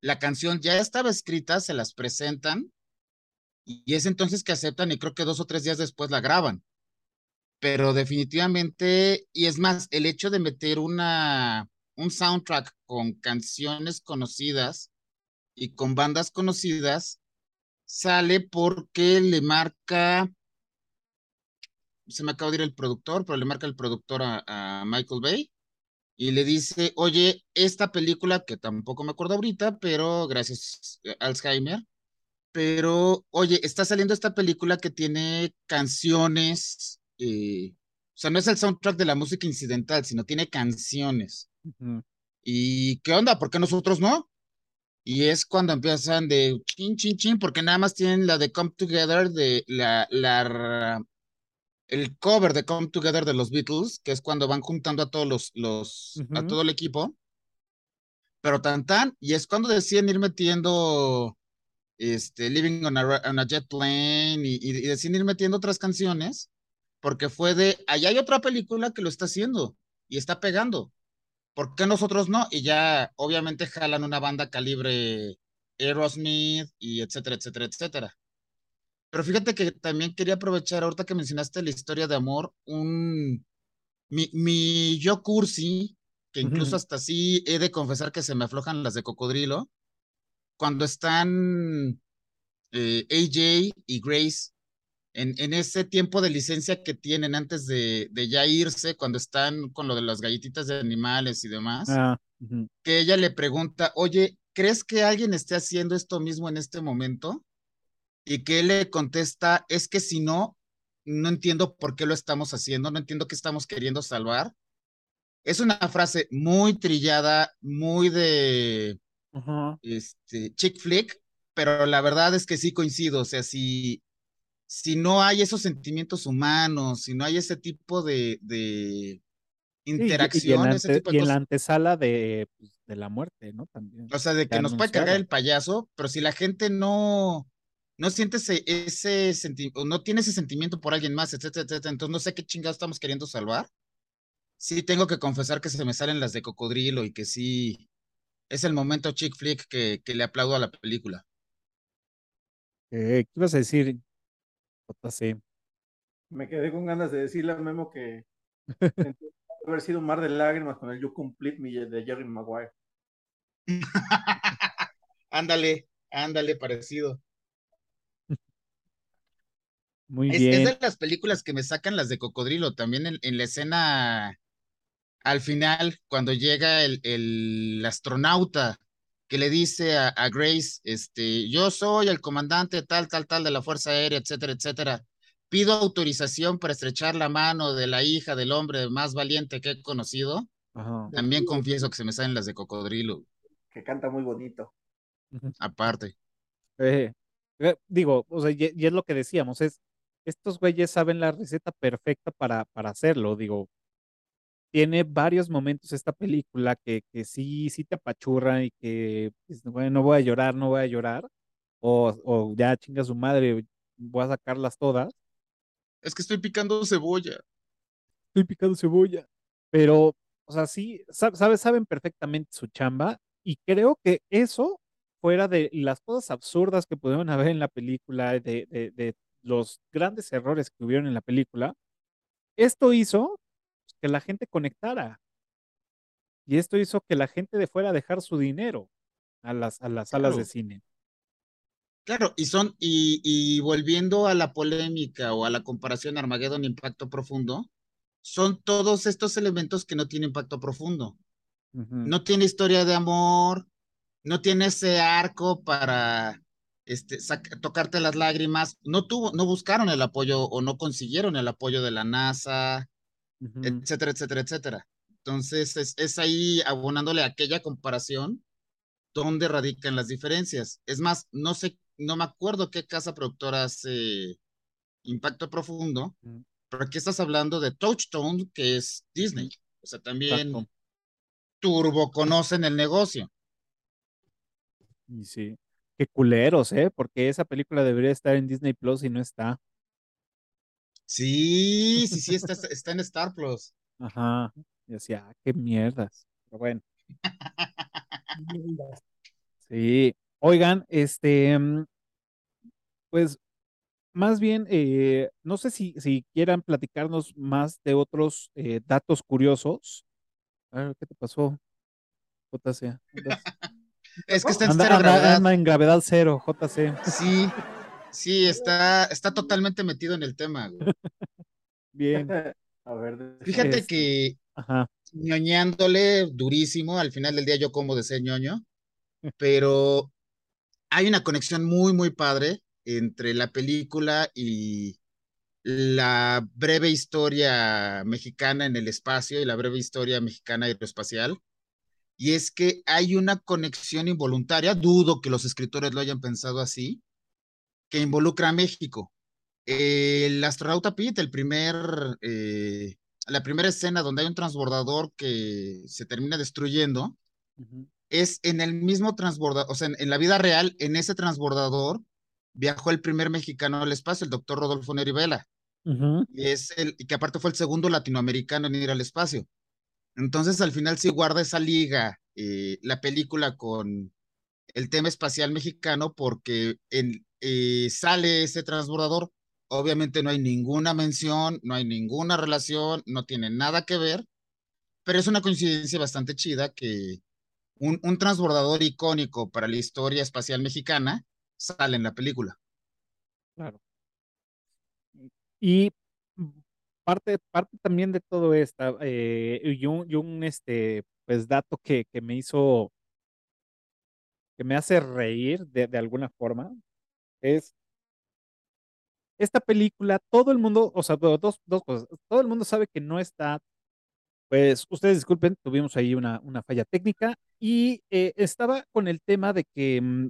La canción ya estaba escrita, se las presentan y es entonces que aceptan y creo que dos o tres días después la graban. Pero definitivamente, y es más, el hecho de meter una, un soundtrack con canciones conocidas y con bandas conocidas sale porque le marca, se me acaba de ir el productor, pero le marca el productor a, a Michael Bay y le dice, oye, esta película, que tampoco me acuerdo ahorita, pero gracias eh, Alzheimer, pero oye, está saliendo esta película que tiene canciones, eh, o sea, no es el soundtrack de la música incidental, sino tiene canciones. Ujú. ¿Y qué onda? ¿Por qué nosotros no? Y es cuando empiezan de chin, chin, chin, porque nada más tienen la de Come Together, de la, la, el cover de Come Together de los Beatles, que es cuando van juntando a todos los, los, a Ujú. todo el equipo, pero tan tan, y es cuando deciden ir metiendo este, Living on a, on a Jet Plane y, y, y deciden ir metiendo otras canciones, porque fue de, allá hay otra película que lo está haciendo y está pegando. ¿Por qué nosotros no? Y ya obviamente jalan una banda calibre Aerosmith y etcétera, etcétera, etcétera. Pero fíjate que también quería aprovechar, ahorita que mencionaste la historia de amor, un mi, mi yo cursi, que incluso hasta sí he de confesar que se me aflojan las de cocodrilo, cuando están eh, AJ y Grace en, en, ese tiempo de licencia que tienen antes de, de, ya irse, cuando están con lo de las galletitas de animales y demás, ah, uh -huh. que ella le pregunta, oye, ¿crees que alguien esté haciendo esto mismo en este momento? Y que él le contesta, es que si no, no entiendo por qué lo estamos haciendo, no entiendo qué estamos queriendo salvar. Es una frase muy trillada, muy de uh -huh. este, chick flick, pero la verdad es que sí coincido, o sea, si, si no hay esos sentimientos humanos, si no hay ese tipo de, de interacción, y, y, en ante, ante, tipo de y en la antesala de, pues, de, la muerte, ¿no? También. o sea, de que nos puede cargar el payaso, pero si la gente no, no siente ese, ese sentimiento, no tiene ese sentimiento por alguien más, etcétera, etcétera, entonces no sé qué chingados estamos queriendo salvar. Sí, tengo que confesar que se me salen las de cocodrilo y que sí, es el momento chick flick que, que le aplaudo a la película. Eh, ¿Qué ibas a decir? JC? Me quedé con ganas de decirle a Memo que haber sido un mar de lágrimas con el You Complete Me de Jerry Maguire. ándale, ándale, parecido. Muy es, bien. es, de las películas que me sacan las de cocodrilo, también en, en la escena al final, cuando llega el, el astronauta que le dice a, a, Grace, este, yo soy el comandante tal, tal, tal de la Fuerza Aérea, etcétera, etcétera. Pido autorización para estrechar la mano de la hija del hombre más valiente que he conocido. Ajá. También confieso que se me salen las de cocodrilo. Que canta muy bonito. Aparte. Eh, eh, digo, o sea, y, y, es lo que decíamos, es, estos güeyes saben la receta perfecta para, para hacerlo, digo, tiene varios momentos esta película que, que sí, sí te apachurran y que, pues, bueno, no voy a llorar, no voy a llorar, o, o ya chinga su madre, voy a sacarlas todas. Es que estoy picando cebolla. Estoy picando cebolla. Pero, o sea, sí, sabes, saben perfectamente su chamba y creo que eso, fuera de las cosas absurdas que pudieron haber en la película, de, de, de los grandes errores que hubieron en la película, esto hizo que la gente conectara. Y esto hizo que la gente de fuera dejar su dinero a las, a las claro. salas de cine. Claro, y son, y, y, volviendo a la polémica o a la comparación Armageddon Impacto Profundo, son todos estos elementos que no tienen impacto profundo. Uh -huh. No tiene historia de amor, no tiene ese arco para este, tocarte las lágrimas, no tuvo, no buscaron el apoyo o no consiguieron el apoyo de la NASA, uh -huh. etcétera, etcétera, etcétera. Entonces es, es ahí abonándole a aquella comparación donde radican las diferencias. Es más, no sé, no me acuerdo qué casa productora hace Impacto Profundo, uh -huh. pero aquí estás hablando de Touchstone, que es Disney. O sea, también Exacto. turbo conocen el negocio. Y sí, qué culeros, ¿eh? Porque esa película debería estar en Disney Plus y no está. Sí, sí, sí, está, está en Star Plus. Ajá. Y decía, ah, qué mierdas. Pero bueno. sí. Oigan, este, pues, más bien, eh, no sé si, si quieran platicarnos más de otros eh, datos curiosos. A ver, ¿qué te pasó? JC. es que está en anda, cero anda, gravedad. anda en gravedad cero, JC. Sí, sí, está, está totalmente metido en el tema. Güey. Bien. A ver, Fíjate Este, que Ajá. ñoñándole durísimo, al final del día yo como de ser ñoño, pero hay una conexión muy, muy padre entre la película y la breve historia mexicana en el espacio y la breve historia mexicana aeroespacial. Y es que hay una conexión involuntaria, dudo que los escritores lo hayan pensado así, que involucra a México. El astronauta Pete, el primer, eh, la primera escena donde hay un transbordador que se termina destruyendo, uh -huh. es en el mismo transbordador, o sea, en, en, la vida real, en ese transbordador viajó el primer mexicano al espacio, el doctor Rodolfo Neri Vela. Uh -huh. y es el, que aparte fue el segundo latinoamericano en ir al espacio. Entonces, al final sí guarda esa liga, eh, la película con el tema espacial mexicano porque eh, sale ese transbordador. Obviamente no hay ninguna mención, no hay ninguna relación, no tiene nada que ver, pero es una coincidencia bastante chida que un, un transbordador icónico para la historia espacial mexicana sale en la película. Claro. Y parte, parte también de todo esto, eh, y un, y un, este, pues, dato que, que me hizo, que me hace reír de, de alguna forma, es esta película, todo el mundo, o sea, dos, dos cosas, todo el mundo sabe que no está, pues ustedes disculpen, tuvimos ahí una, una falla técnica y eh, estaba con el tema de que, mm,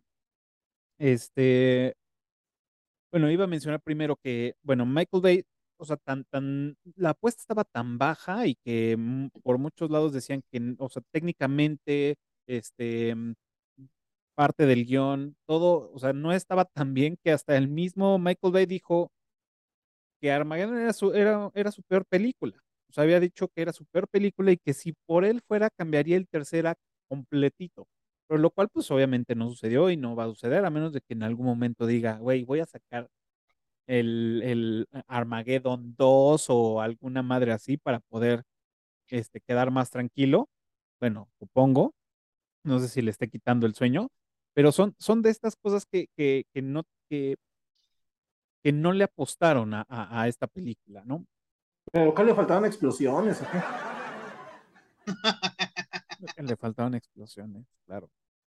este, bueno, iba a mencionar primero que, bueno, Michael Bay, o sea, tan, tan, la apuesta estaba tan baja y que mm, por muchos lados decían que, o sea, técnicamente, este, mm, parte del guion, todo, o sea, no estaba tan bien que hasta el mismo Michael Bay dijo que Armageddon era su, era, era su peor película. O sea, había dicho que era su peor película y que si por él fuera, cambiaría el tercer acto completito. Pero lo cual, pues obviamente no sucedió y no va a suceder, a menos de que en algún momento diga, güey, voy a sacar el, el Armageddon 2 o alguna madre así para poder este, quedar más tranquilo. Bueno, supongo. No sé si le esté quitando el sueño, pero son, son de estas cosas que, que, que no, que, que no le apostaron a, a, a esta película, ¿no? Pero que le faltaban explosiones, ¿o qué? le faltaban explosiones, claro.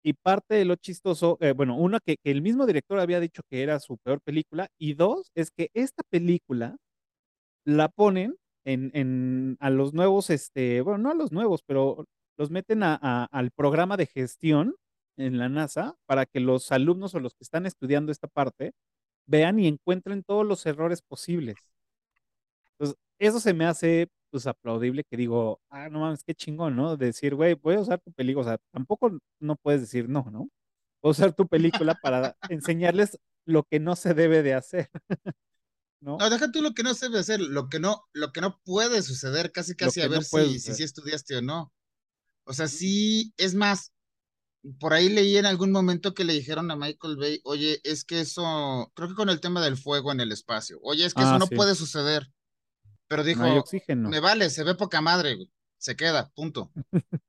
Y parte de lo chistoso, eh, bueno, uno, que, que, el mismo director había dicho que era su peor película, y dos, es que esta película la ponen en, en a los nuevos, este, bueno, no a los nuevos, pero los meten a, a, al programa de gestión en la NASA para que los alumnos o los que están estudiando esta parte vean y encuentren todos los errores posibles. Entonces, eso se me hace pues aplaudible que digo, ah, no mames, qué chingón, ¿no? Decir, güey, voy a usar tu película, o sea, tampoco no puedes decir no, ¿no? Voy a usar tu película para enseñarles lo que no se debe de hacer. ¿No? no, deja tú lo que no se debe hacer, lo que no, lo que no puede suceder, casi casi a ver no si, si, si, estudiaste o no. O sea, sí, es más, por ahí leí en algún momento que le dijeron a Michael Bay, oye, es que eso, creo que con el tema del fuego en el espacio, oye, es que ah, eso no sí. puede suceder. Pero dijo, no oxígeno. me vale, se ve poca madre, güey. se queda, punto.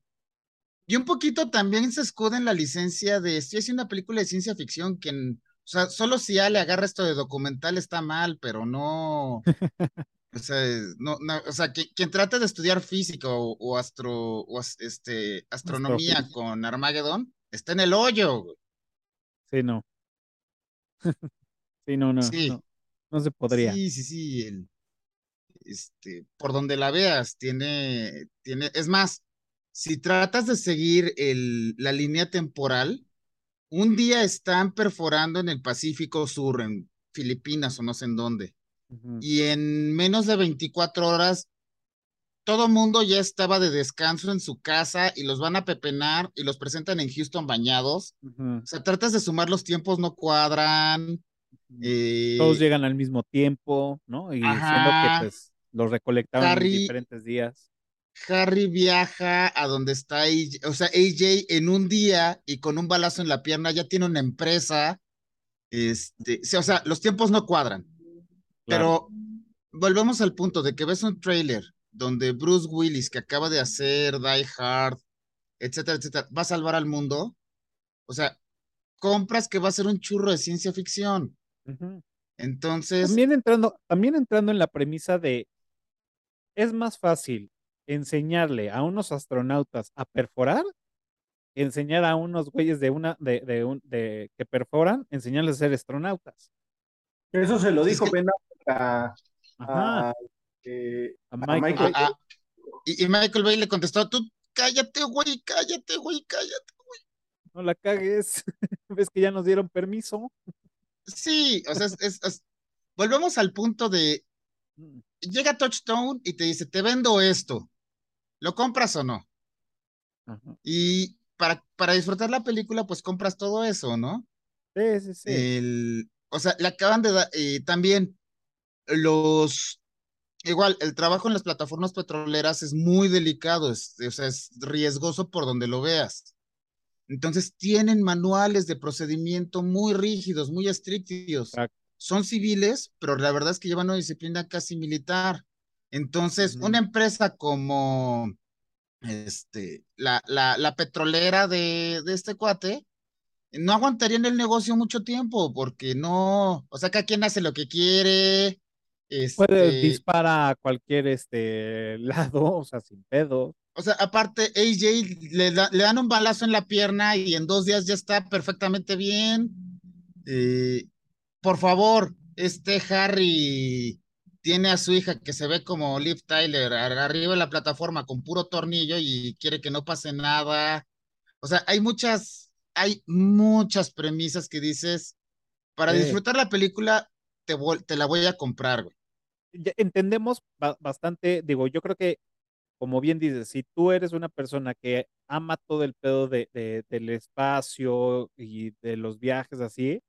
y un poquito también se escuda en la licencia de, estoy haciendo una película de ciencia ficción que, o sea, solo si ya le agarra esto de documental está mal, pero no, o sea, no, no, o sea, quien trate de estudiar física o, o astro, o este, astronomía con Armageddon, está en el hoyo, güey. Sí, no. sí, no, no, sí. no. No se podría. Sí, sí, sí. El, este, por donde la veas, tiene, tiene, es más, si tratas de seguir el, la línea temporal, un día están perforando en el Pacífico Sur, en Filipinas o no sé en dónde, uh -huh. y en menos de 24 horas, todo mundo ya estaba de descanso en su casa y los van a pepenar y los presentan en Houston bañados. Uh -huh. O sea, tratas de sumar los tiempos, no cuadran. Eh, Todos llegan al mismo tiempo, ¿no? Y Ajá. siendo que pues los recolectaron Harry, en diferentes días. Harry viaja a donde está AJ, o sea, AJ en un día y con un balazo en la pierna ya tiene una empresa. Este, o sea, los tiempos no cuadran. Claro. Pero volvemos al punto de que ves un trailer donde Bruce Willis, que acaba de hacer Die Hard, etcétera, etcétera, va a salvar al mundo. O sea, compras que va a ser un churro de ciencia ficción. Uh -huh. Entonces. También entrando, también entrando en la premisa de es más fácil enseñarle a unos astronautas a perforar, enseñar a unos güeyes de una de, de, un, de que perforan, enseñarles a ser astronautas. Eso se lo dijo es que... a, a, eh, a, Michael. a, Michael. A, y, y, Michael Bay le contestó, tú cállate, güey, cállate, güey, cállate, güey. No la cagues, ves que ya nos dieron permiso. Sí, o sea, es, es, es, volvemos al punto de mm llega Touchstone y te dice, te vendo esto, ¿lo compras o no? Y para, para disfrutar la película, pues compras todo eso, ¿no? Sí, sí, sí. El, o sea, le acaban de dar, eh, también los, igual, el trabajo en las plataformas petroleras es muy delicado, es, o sea, es riesgoso por donde lo veas. Entonces tienen manuales de procedimiento muy rígidos, muy estrictos. Son civiles, pero la verdad es que llevan una disciplina casi militar. Entonces, una empresa como este, la, la, la petrolera de, de, este cuate, no aguantaría en el negocio mucho tiempo, porque no, o sea, cada quien hace lo que quiere. Este... Puede disparar a cualquier este, lado, o sea, sin pedo. O sea, aparte, AJ le, le, dan un balazo en la pierna y en dos días ya está perfectamente bien. Eh, por favor, este Harry tiene a su hija que se ve como Liv Tyler arriba de la plataforma con puro tornillo y quiere que no pase nada. O sea, hay muchas, hay muchas premisas que dices, para disfrutar la película, te, te la voy a comprar, güey. entendemos bastante, digo, yo creo que como bien dices, si tú eres una persona que ama todo el pedo de, del espacio y de los viajes así,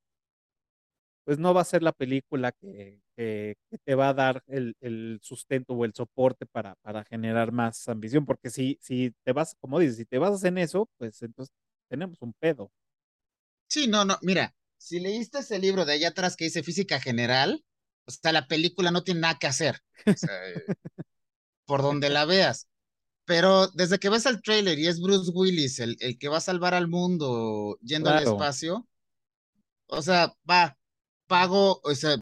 pues no va a ser la película que, te va a dar el, sustento o el soporte para, para generar más ambición, porque si, si te vas, como dices, si te vas en eso, pues entonces tenemos un pedo. Sí, no, no, mira, si leíste ese libro de allá atrás que dice física general, o sea, la película no tiene nada que hacer. O sea, por donde la veas. Pero desde que ves el trailer y es Bruce Willis el, el que va a salvar al mundo yendo al espacio, o sea, va, pago, o sea,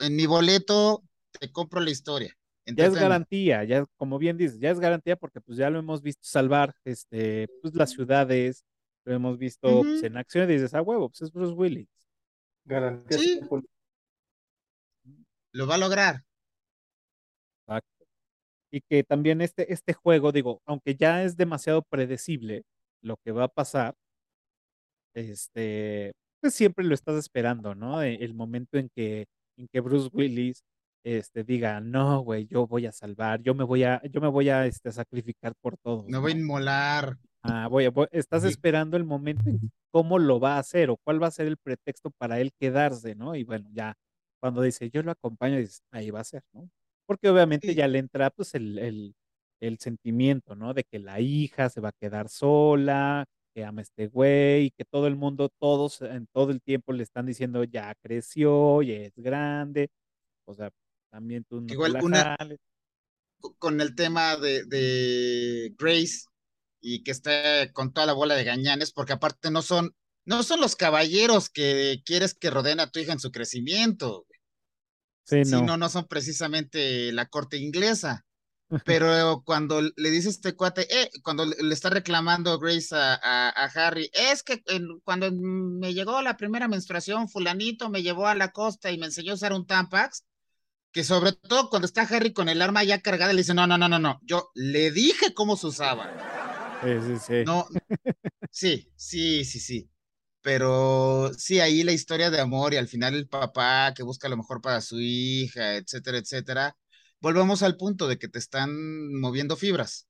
en mi boleto te compro la historia. ya es garantía, ya como bien dices, ya es garantía porque pues ya lo hemos visto salvar este, pues, las ciudades, lo hemos visto pues, en acción y dices, ah, huevo, pues es Bruce Willis. Garantía. Sí. Lo va a lograr y que también este, este juego, digo, aunque ya es demasiado predecible lo que va a pasar, este, pues siempre lo estás esperando, ¿no? E, el, momento en que, en que Bruce Willis este, diga, no, güey, yo voy a salvar, yo me voy a, yo me voy a este, sacrificar por todos. Me voy a inmolar. Ah, voy, estás esperando el momento en cómo lo va a hacer o cuál va a ser el pretexto para él quedarse, ¿no? Y bueno, ya cuando dice, yo lo acompaño, dices, ahí va a ser, ¿no? porque obviamente ya le entra pues el, el, el, sentimiento, ¿no? De que la hija se va a quedar sola, que ama a este güey, y que todo el mundo, todos en todo el tiempo le están diciendo ya creció, ya es grande, o sea, también tú no Igual una, con el tema de, de Grace y que está con toda la bola de gañanes, porque aparte no son, no son los caballeros que quieres que rodeen a tu hija en su crecimiento. Sí, no. no, son precisamente la corte inglesa. Pero cuando le dice este cuate, eh, cuando le está reclamando Grace a, Harry, es que cuando me llegó la primera menstruación, fulanito me llevó a la costa y me enseñó a usar un Tampax, que sobre todo cuando está Harry con el arma ya cargada, le dice, no, no, no, no, no, yo le dije cómo se usaba. Sí, sí, sí. No, sí, sí, sí, sí pero sí, ahí la historia de amor y al final el papá que busca lo mejor para su hija, etcétera, etcétera. Volvemos al punto de que te están moviendo fibras.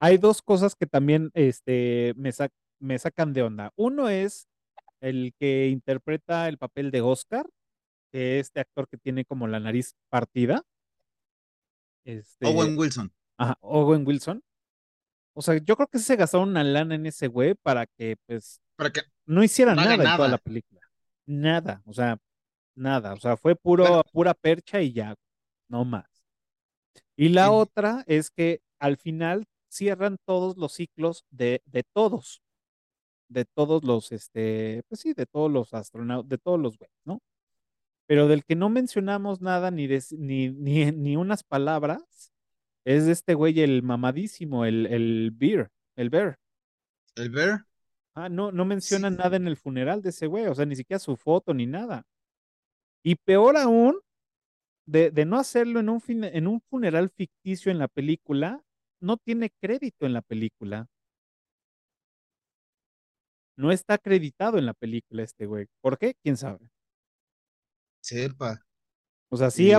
Hay dos cosas que también este, me, me sacan de onda. Uno es el que interpreta el papel de Oscar, que este actor que tiene como la nariz partida. Este, Owen Wilson. Ajá, Owen Wilson. O sea, yo creo que se gastaron una lana en ese güey para que, pues, que no hiciera nada, en toda la película. Nada, o sea, nada. O sea, fue puro, pura percha y ya, no más. Y la otra es que al final cierran todos los ciclos de, de todos. De todos los, este, pues sí, de todos los astronautas, de todos los güeyes, ¿no? Pero del que no mencionamos nada ni, ni, ni, ni, unas palabras es de este güey, el mamadísimo, el, el Bear, el Bear. ¿El Bear? Ah, no, no menciona nada en el funeral de ese güey, o sea, ni siquiera su foto ni nada. Y peor aún, de, no hacerlo en un, en un funeral ficticio en la película, no tiene crédito en la película. No está acreditado en la película este güey. ¿Por qué? ¿Quién sabe? Sepa. O sea, sí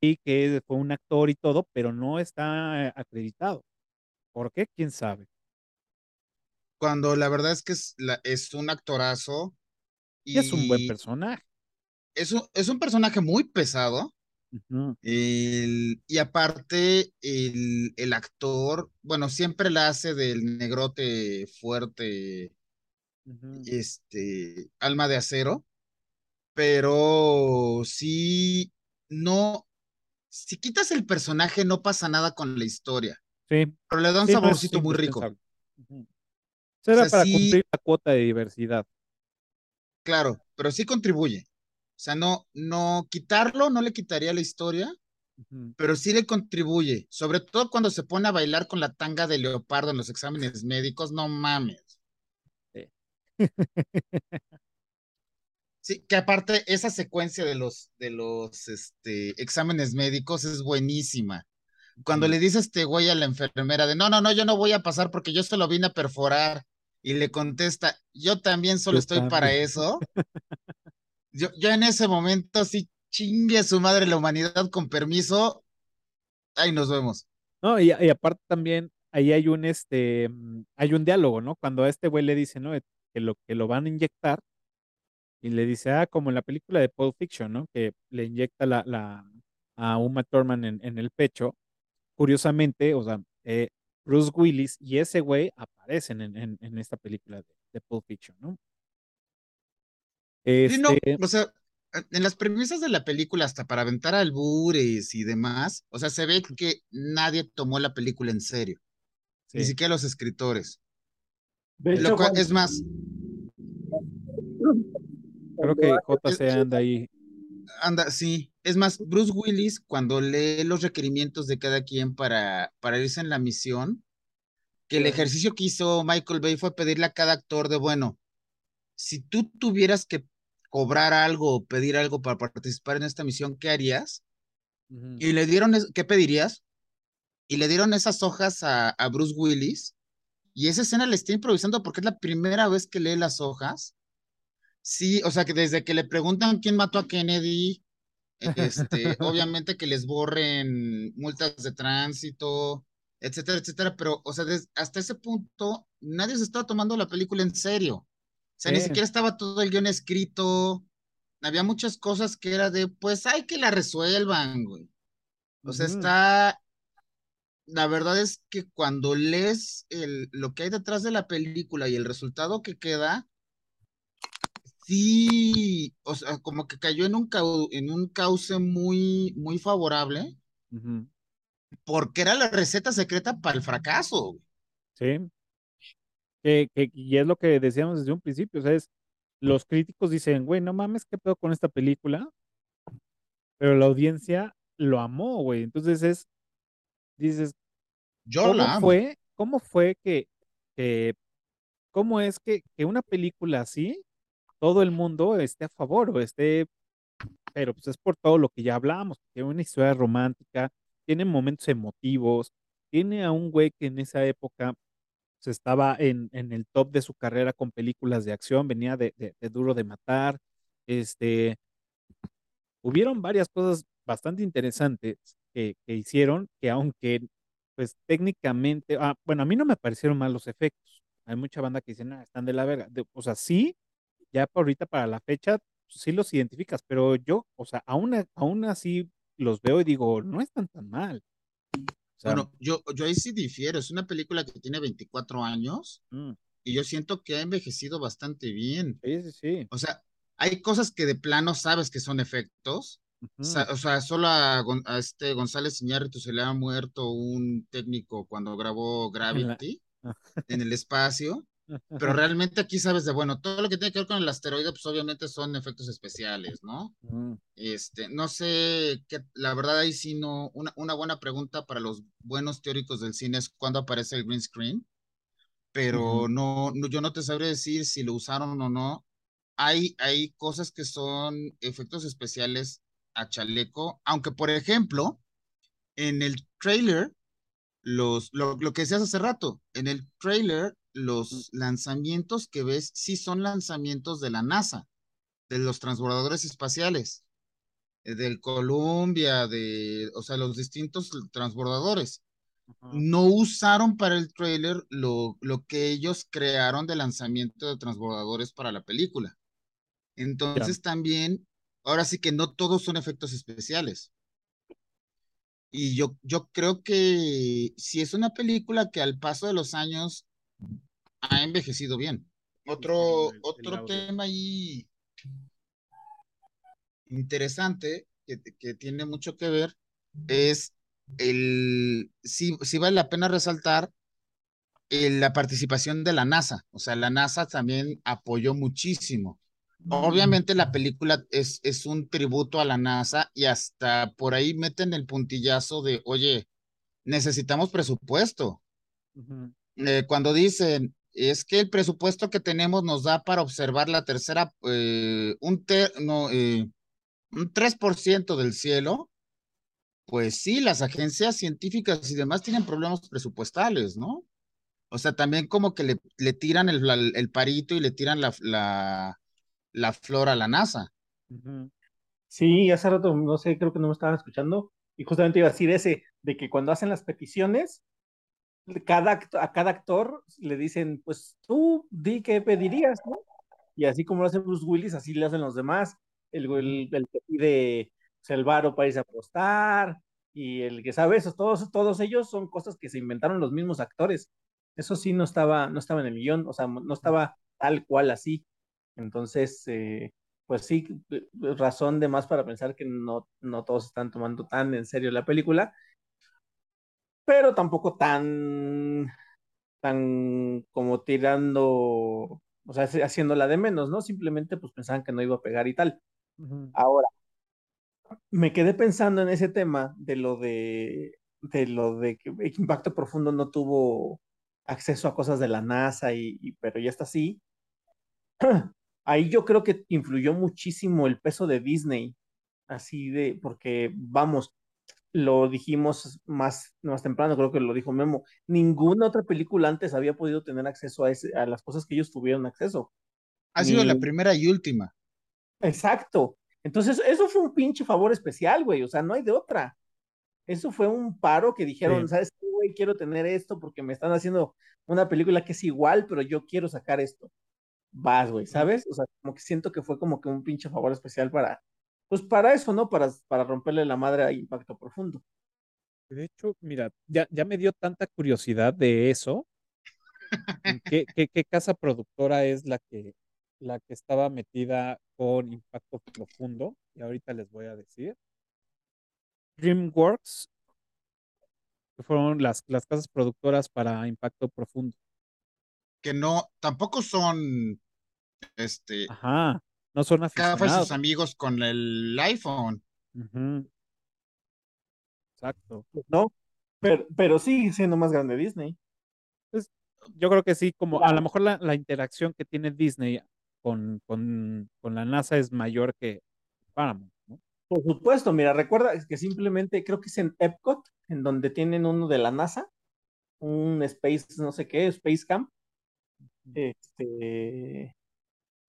y... que fue un actor y todo, pero no está acreditado. ¿Por qué? ¿Quién sabe? cuando la verdad es que es, es un actorazo. Y es un buen personaje. Es un, es un personaje muy pesado. El- y aparte, el, el actor, bueno, siempre la hace del negrote fuerte, este, alma de acero, pero sí, no, si quitas el personaje no pasa nada con la historia, Sí, pero le da un sí, no es saborcito muy rico. sea, para sí- cumplir la cuota de diversidad. Claro, pero sí contribuye. O sea, no, no quitarlo no le quitaría la historia, pero sí le contribuye. Sobre todo cuando se pone a bailar con la tanga de leopardo en los exámenes médicos, no mames. Sí. Sí, que aparte esa secuencia de los, de los este, exámenes médicos es buenísima. Cuando le dice este güey a la enfermera de, no, no, no, yo no voy a pasar porque yo solo vine a perforar. Y le contesta, yo también solo Yo estoy para eso. Yo, yo en ese momento sí chingue a su madre la humanidad con permiso. Ahí nos vemos. No, y, y aparte también ahí hay un este mm, hay un diálogo, ¿no? Cuando a este güey le dice, ¿no? Que lo que lo van a inyectar y le dice, ah, como en la película de Pulp Fiction, ¿no? Que le inyecta la, la a Uma Thurman en, en el pecho. Curiosamente, o sea, eh, Bruce Willis y ese güey aparecen en, en, en esta película de, de Pulp Fiction, ¿no? Sí, no, Este, o sea, en las premisas de la película, hasta para aventar albures y demás, o sea, se ve que nadie tomó la película en serio, ni siquiera los escritores. De Lo hecho, cual- cuando- es más, creo que JC anda ahí. anda, sí, es más, Bruce Willis, cuando lee los requerimientos de cada quien para, para irse en la misión, que el ejercicio que hizo Michael Bay fue pedirle a cada actor de, bueno, si tú tuvieras que cobrar algo o pedir algo para participar en esta misión, ¿qué harías? Y le dieron, ¿qué pedirías? Y le dieron esas hojas a, a Bruce Willis. Y esa escena le está improvisando porque es la primera vez que lee las hojas. Sí, o sea que desde que le preguntan quién mató a Kennedy, este, obviamente que les borren multas de tránsito, etcétera, etcétera, pero, o sea, des- hasta ese punto nadie se estaba tomando la película en serio. O sea, ni siquiera estaba todo el guion escrito. Había muchas cosas que era de, pues hay que la resuelvan, güey. O sea, está. La verdad es que cuando lees el, lo que hay detrás de la película y el resultado que queda, sí, o sea, como que cayó en un, cau- en un cauce muy, muy favorable, porque era la receta secreta para el fracaso. Sí. Que, que- y es lo que decíamos desde un principio, o sea, es, los críticos dicen, güey, no mames, ¿qué pedo con esta película? Pero la audiencia lo amó, güey. Entonces es, dices, Yo ¿cómo la amo. fue, cómo fue que, que cómo es que, que una película así, todo el mundo esté a favor o esté, pero pues es por todo lo que ya hablamos, tiene una historia romántica, tiene momentos emotivos, tiene a un güey que en esa época pues, estaba en, el top de su carrera con películas de acción, venía de, de- Duro de Matar, este, hubieron varias cosas bastante interesantes que, que hicieron, que aunque, pues técnicamente, ah, bueno, a mí no me parecieron mal los efectos. Hay mucha banda que dice, nah, están de la verga. De- o sea, sí, ya por ahorita para la fecha, pues, sí los identificas, pero yo, o sea, aún, aún así los veo y digo, no están tan mal. O sea, Bueno, yo, yo ahí sí difiero. Es una película que tiene 24 años mm, y yo siento que ha envejecido bastante bien. sí, sí, sí. O sea, hay cosas que de plano sabes que son efectos. O sea, solo a, este González Iñárritu se le ha muerto un técnico cuando grabó en la- Gravity en el espacio, pero realmente aquí sabes de, bueno, todo lo que tiene que ver con el asteroide, pues obviamente son efectos especiales, ¿no? Mm, Este, no sé, la verdad ahí sí no, una, una buena pregunta para los buenos teóricos del cine es cuándo aparece el green screen, pero no, no, yo no te sabré decir si lo usaron o no. Hay, hay cosas que son efectos especiales a chaleco, aunque por ejemplo, en el trailer, los, lo, lo que decías hace rato, en el trailer, los lanzamientos que ves sí son lanzamientos de la NASA, de los transbordadores espaciales, eh, del Columbia, de, o sea, los distintos transbordadores. No usaron para el trailer lo, lo que ellos crearon de lanzamiento de transbordadores para la película. Entonces también, ahora sí que no todos son efectos especiales. Y yo, yo creo que si es una película que al paso de los años ha envejecido bien. Otro, el- el otro audio. tema ahí interesante que, que tiene mucho que ver es el, sí, sí vale la pena resaltar la participación de la NASA. O sea, la NASA también apoyó muchísimo. Obviamente la película es, es un tributo a la NASA y hasta por ahí meten el puntillazo de, oye, necesitamos presupuesto. Eh, cuando dicen, es que el presupuesto que tenemos nos da para observar la tercera, eh, un, ter- no, eh, un 3% del cielo, pues sí, las agencias científicas y demás tienen problemas presupuestales, ¿no? O sea, también como que le, le tiran el, el parito y le tiran la, la, la flor a la NASA. Sí, hace rato, no sé, creo que no me estaban escuchando, y justamente iba a decir ese, de que cuando hacen las peticiones, cada, a cada actor le dicen, pues tú di qué pedirías, ¿no? Y así como lo hace Bruce Willis, así le hacen los demás. El, el, el que pide pues, el varo para irse a apostar, y el que sabe eso, todos, todos ellos son cosas que se inventaron los mismos actores. Eso sí no estaba, no estaba en el guion, o sea, no estaba tal cual así. Entonces, eh, pues sí, eh, razón de más para pensar que no, no todos están tomando tan en serio la película, pero tampoco tan, tan como tirando, o sea, haciéndola de menos, ¿no? Simplemente pues pensaban que no iba a pegar y tal. Ahora, me quedé pensando en ese tema de lo de, de lo de que Impacto Profundo no tuvo acceso a cosas de la NASA, y, y- pero ya está así. Ahí yo creo que influyó muchísimo el peso de Disney, así de, porque vamos, lo dijimos más, más temprano, creo que lo dijo Memo, ninguna otra película antes había podido tener acceso a, ese, a las cosas que ellos tuvieron acceso. Ha sido la primera y última. Exacto. Entonces, eso fue un pinche favor especial, güey. O sea, no hay de otra. Eso fue un paro que dijeron, Sí. ¿sabes qué, güey? Quiero tener esto porque me están haciendo una película que es igual, pero yo quiero sacar esto. Vas, güey, ¿sabes? O sea, como que siento que fue como que un pinche favor especial para, pues para eso, ¿no? Para, para romperle la madre a Impacto Profundo. De hecho, mira, ya, ya me dio tanta curiosidad de eso. en ¿Qué, qué, qué casa productora es la que, la que estaba metida con Impacto Profundo? Y ahorita les voy a decir. DreamWorks, que fueron las, las casas productoras para Impacto Profundo. Que no, tampoco son, este, Ajá, no son aficionados. sus amigos con el iPhone. Exacto. ¿No? Pero, pero sigue siendo más grande Disney. Yo creo que sí, como a lo mejor la, la interacción que tiene Disney con, con, con la NASA es mayor que Paramount, ¿no? Por supuesto, mira, recuerda que simplemente creo que es en Epcot, en donde tienen uno de la NASA, un Space, no sé qué, Space Camp. Este,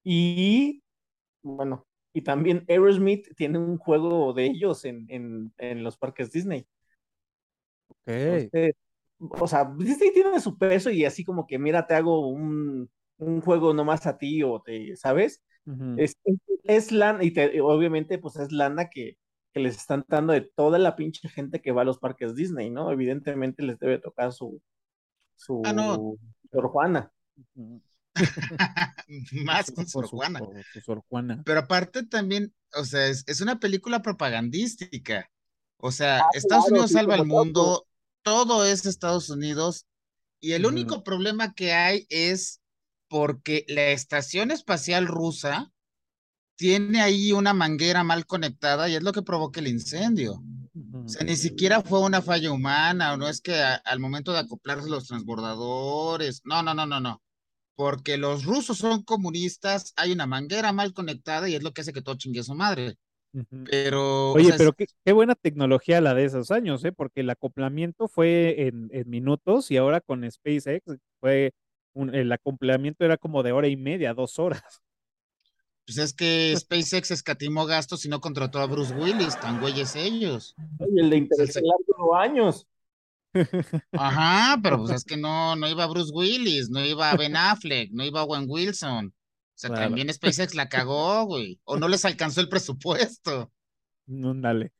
y bueno, y también Aerosmith tiene un juego de ellos en, en, en los parques Disney. Ok. Entonces, o sea, Disney tiene su peso y así como que, mira, te hago un, un juego nomás a ti o te, ¿sabes? Es, es lana, y te- obviamente, pues es lana que, que les están dando de toda la pinche gente que va a los parques Disney, ¿no? Evidentemente les debe tocar su, su, Ah, no. Sor Juana. Ujú. Más con Sor su- Juana. Sor. Pero aparte también, o sea, es, es una película propagandística. O sea, Ah, Estados claro, Unidos sí, salva al mundo, todo es Estados Unidos, y el único problema que hay es porque la estación espacial rusa tiene ahí una manguera mal conectada y es lo que provoca el incendio. O sea, ni siquiera fue una falla humana, o no es que a- al momento de acoplarse los transbordadores, no, no, no, no, no. Porque los rusos son comunistas, hay una manguera mal conectada y es lo que hace que todo chingue a su madre. Pero, o Oye, sea, pero qué, qué buena tecnología la de esos años, ¿eh? Porque el acoplamiento fue en, en minutos y ahora con SpaceX fue un- el acoplamiento era como de hora y media, dos horas. pues es que SpaceX escatimó gastos y no contrató a Bruce Willis, tan güeyes ellos. Y el de Interestelar duró años. Ajá, pero pues es que no, no iba Bruce Willis, no iba Ben Affleck, no iba Owen Wilson. O sea, Claro. también SpaceX la cagó, güey. O no les alcanzó el presupuesto. No, dale.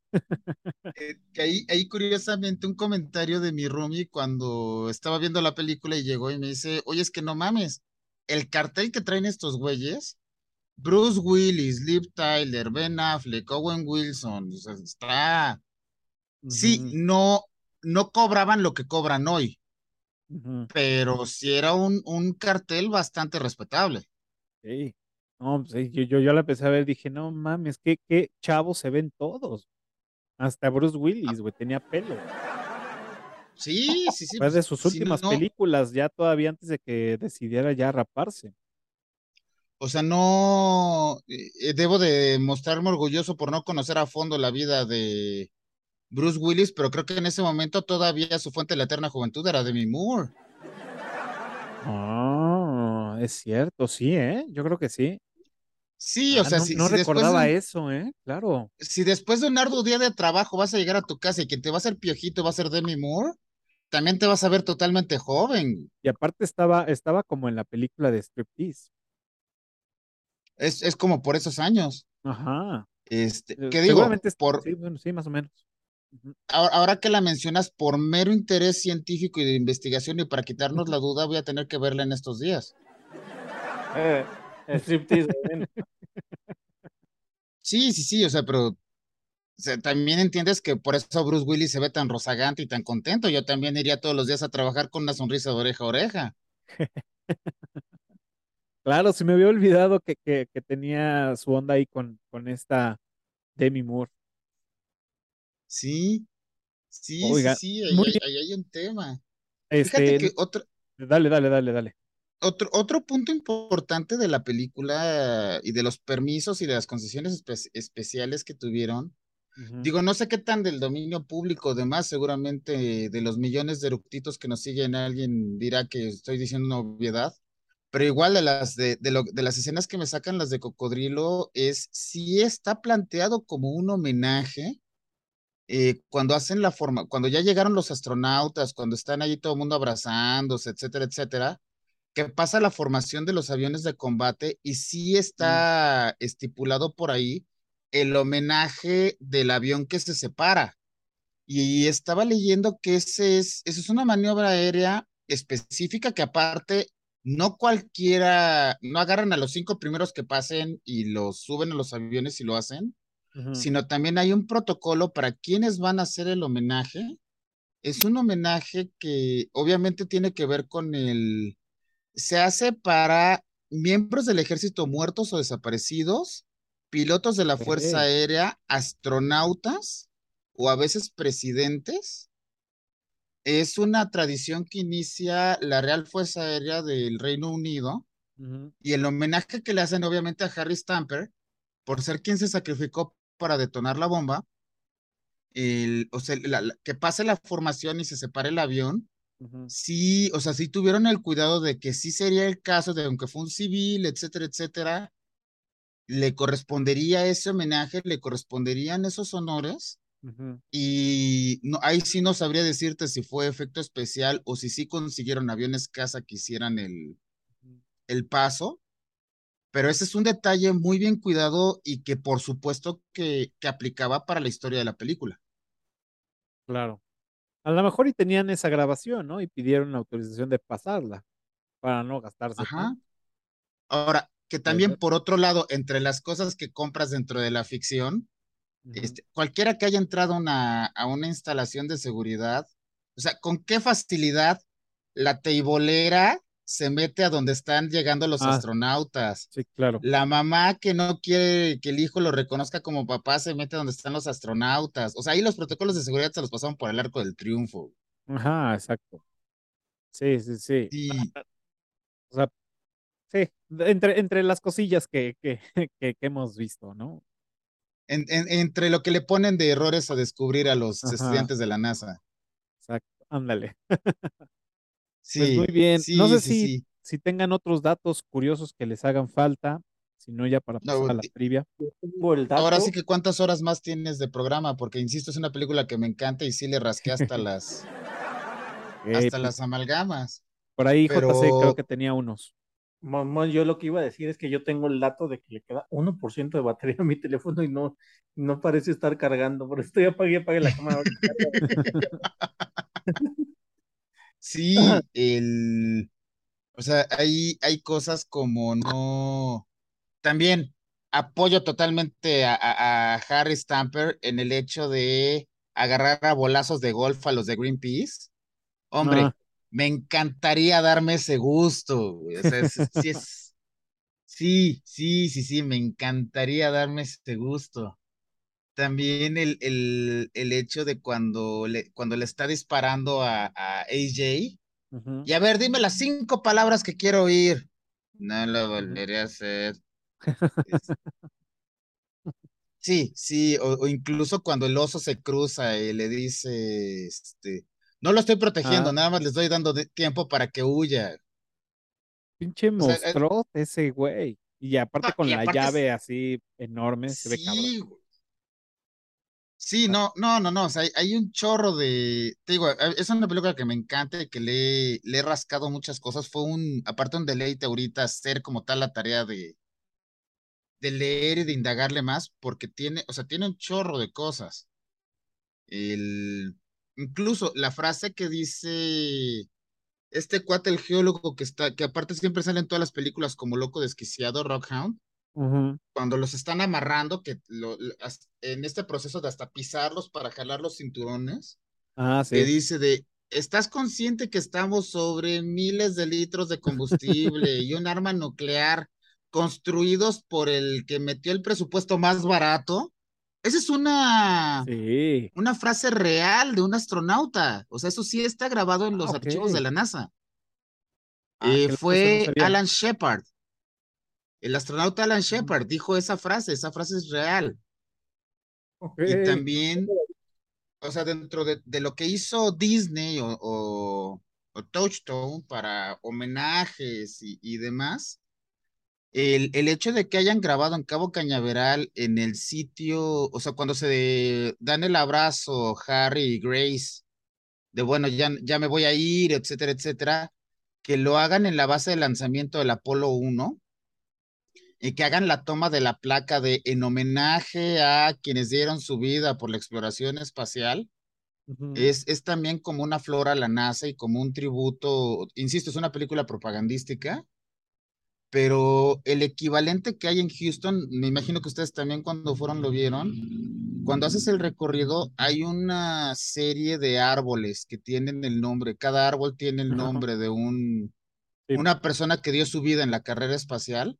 Eh, ahí, ahí curiosamente un comentario de mi roomie cuando estaba viendo la película y llegó y me dice, oye, es que no mames, el cartel que traen estos güeyes, Bruce Willis, Liv Tyler, Ben Affleck, Owen Wilson, o sea, está... Sí, no, no cobraban lo que cobran hoy, pero sí era un, un cartel bastante respetable. sí. No, pues sí, yo, yo, yo la empecé a ver, dije, no mames, qué, qué chavos se ven todos. Hasta Bruce Willis, güey, tenía pelo. Sí, sí, sí, Fue de sus últimas no, películas, ya todavía antes de que decidiera ya raparse. o sea, no, eh, debo de mostrarme orgulloso por no conocer a fondo la vida de Bruce Willis, pero creo que en ese momento todavía su fuente de la eterna juventud era Demi Moore. Ah, es cierto, sí, ¿eh? Yo creo que sí. Sí, o Ah, sea, no, si, no si después de recordaba eso, ¿eh? Claro. si después de un arduo día de trabajo vas a llegar a tu casa y quien te va a hacer piojito va a ser Demi Moore, también te vas a ver totalmente joven. Y aparte estaba, estaba como en la película de Striptease. Es, es como por esos años. Ajá. Este, Eh, ¿qué digo? Por, sí, bueno, sí, más o menos. Ahora, que la mencionas, por mero interés científico y de investigación y para quitarnos la duda, voy a tener que verla en estos días. Eh, striptease. Sí, sí, sí, o sea, pero o sea, también entiendes que por eso Bruce Willis se ve tan rozagante y tan contento. Yo también iría todos los días a trabajar con una sonrisa de oreja a oreja. Claro, se me había olvidado que, que, que tenía su onda ahí con, con esta Demi Moore. Sí, sí, sí, Oiga, sí, ahí, muy ahí- bien. ahí hay un tema. Fíjate Este, que otro, dale, dale, dale, dale. otro, otro punto importante de la película y de los permisos y de las concesiones espe- especiales que tuvieron, digo, no sé qué tan del dominio público, demás, seguramente de los millones de eructitos que nos siguen, alguien dirá que estoy diciendo una obviedad, pero igual de las, de, de, lo- de las escenas que me sacan las de Cocodrilo, es si está planteado como un homenaje eh, cuando hacen la forma, cuando ya llegaron los astronautas, cuando están ahí todo el mundo abrazándose, etcétera, etcétera, que pasa la formación de los aviones de combate y sí mm, está estipulado por ahí el homenaje del avión que se separa. Y estaba leyendo que ese es, eso es una maniobra aérea específica que aparte no cualquiera, no agarran a los cinco primeros que pasen y los suben a los aviones y lo hacen, sino también hay un protocolo para quienes van a hacer el homenaje. Es un homenaje que obviamente tiene que ver con el, se hace para miembros del ejército muertos o desaparecidos, pilotos de la Fuerza Aérea, astronautas o a veces presidentes. Es una tradición que inicia la Real Fuerza Aérea del Reino Unido y el homenaje que le hacen obviamente a Harry Stamper por ser quien se sacrificó para detonar la bomba, el, o sea, la- la- que pase la formación y se separe el avión, ujú, sí, o sea, sí tuvieron el cuidado de que sí sería el caso de aunque fue un civil, etcétera, etcétera, le correspondería ese homenaje, le corresponderían esos honores. Y no, ahí sí no sabría decirte si fue efecto especial o si sí consiguieron aviones casa que hicieran el, el paso, pero ese es un detalle muy bien cuidado y que por supuesto que, que aplicaba para la historia de la película. Claro. A lo mejor y tenían esa grabación, ¿no? Y pidieron la autorización de pasarla para no gastarse Ajá. Ahora, que también por otro lado, entre las cosas que compras dentro de la ficción, este, cualquiera que haya entrado a una, a una instalación de seguridad, o sea, con qué facilidad la teibolera se mete a donde están llegando los Ah, astronautas. sí, claro. La mamá que no quiere que el hijo lo reconozca como papá se mete donde están los astronautas. O sea, ahí los protocolos de seguridad se los pasaron por el arco del triunfo. Ajá, exacto. Sí, sí, sí. Sí, o sea, sí, de- entre, entre las cosillas que, que, que, que hemos visto, ¿no? en- en- entre lo que le ponen de errores a descubrir a los Ajá, estudiantes de la NASA. exacto. Ándale. Pues muy Sí, bien. No sé sí, si, sí. si tengan otros datos curiosos que les hagan falta, si no ya para pasar No, a la trivia. Ahora sí que cuántas horas más tienes de programa, porque insisto, es una película que me encanta y sí le rasqué hasta las, Ok, hasta pues las amalgamas. por ahí JC creo Pero que tenía unos. Mamá, yo lo que iba a decir es que yo tengo el dato de que le queda 1% de batería a mi teléfono y no, no parece estar cargando. Por eso estoy apague, apague la cámara. Sí, el, o sea, hay, hay cosas como no, también apoyo totalmente a, a, a Harry Stamper en el hecho de agarrar a bolazos de golf a los de Greenpeace. Hombre, Ah. me encantaría darme ese gusto. güey. O sea, es- sí, es- sí, sí, sí, sí, me encantaría darme ese gusto. También el, el, el hecho de cuando le, cuando le está disparando a, a AJ. Ujú. Y a ver, dime las cinco palabras que quiero oír. No lo volveré a hacer. Sí, sí, o, o incluso cuando el oso se cruza y le dice, este, no lo estoy protegiendo, Ah. nada más le estoy dando de- tiempo para que huya. Pinche O sea, eh, monstruo ese güey. Y aparte con y la es- llave así enorme, se ve cabrón. Sí, no, no, no, no, o sea, hay, un chorro de, te digo, eh, es una película que me encanta y que le, le he rascado muchas cosas, fue un, aparte un deleite ahorita hacer como tal la tarea de, de leer y de indagarle más, porque tiene, o sea, tiene un chorro de cosas. El, incluso la frase que dice este cuate, el geólogo que está, que aparte siempre sale en todas las películas como loco desquiciado, Rockhound, Ujú. cuando los están amarrando, que lo- en este proceso de hasta pisarlos para jalar los cinturones, Ah, que dice de, ¿estás consciente que estamos sobre miles de litros de combustible y un arma nuclear construidos por el que metió el presupuesto más barato? Esa es una, Sí. una frase real de un astronauta. O sea, eso sí está grabado en Ah, los ok. archivos de la NASA. Ah, Eh, no fue. Alan Shepard. El astronauta Alan. Shepard dijo esa frase, esa frase es real. Y también, o sea, dentro de, de lo que hizo Disney o, o, o Touchstone para homenajes y, y demás, el, el hecho de que hayan grabado en Cabo Cañaveral en el sitio, o sea, cuando se dan el abrazo Harry y Grace, de bueno, ya, ya me voy a ir, etcétera, etcétera, que lo hagan en la base de lanzamiento del Apolo 1 que hagan la toma de la placa de en homenaje a quienes dieron su vida por la exploración espacial, es, es también como una flor a la NASA y como un tributo, insisto, es una película propagandística, pero el equivalente que hay en Houston, me imagino que ustedes también cuando fueron lo vieron, cuando haces el recorrido hay una serie de árboles que tienen el nombre, cada árbol tiene el nombre de un, Sí. una persona que dio su vida en la carrera espacial.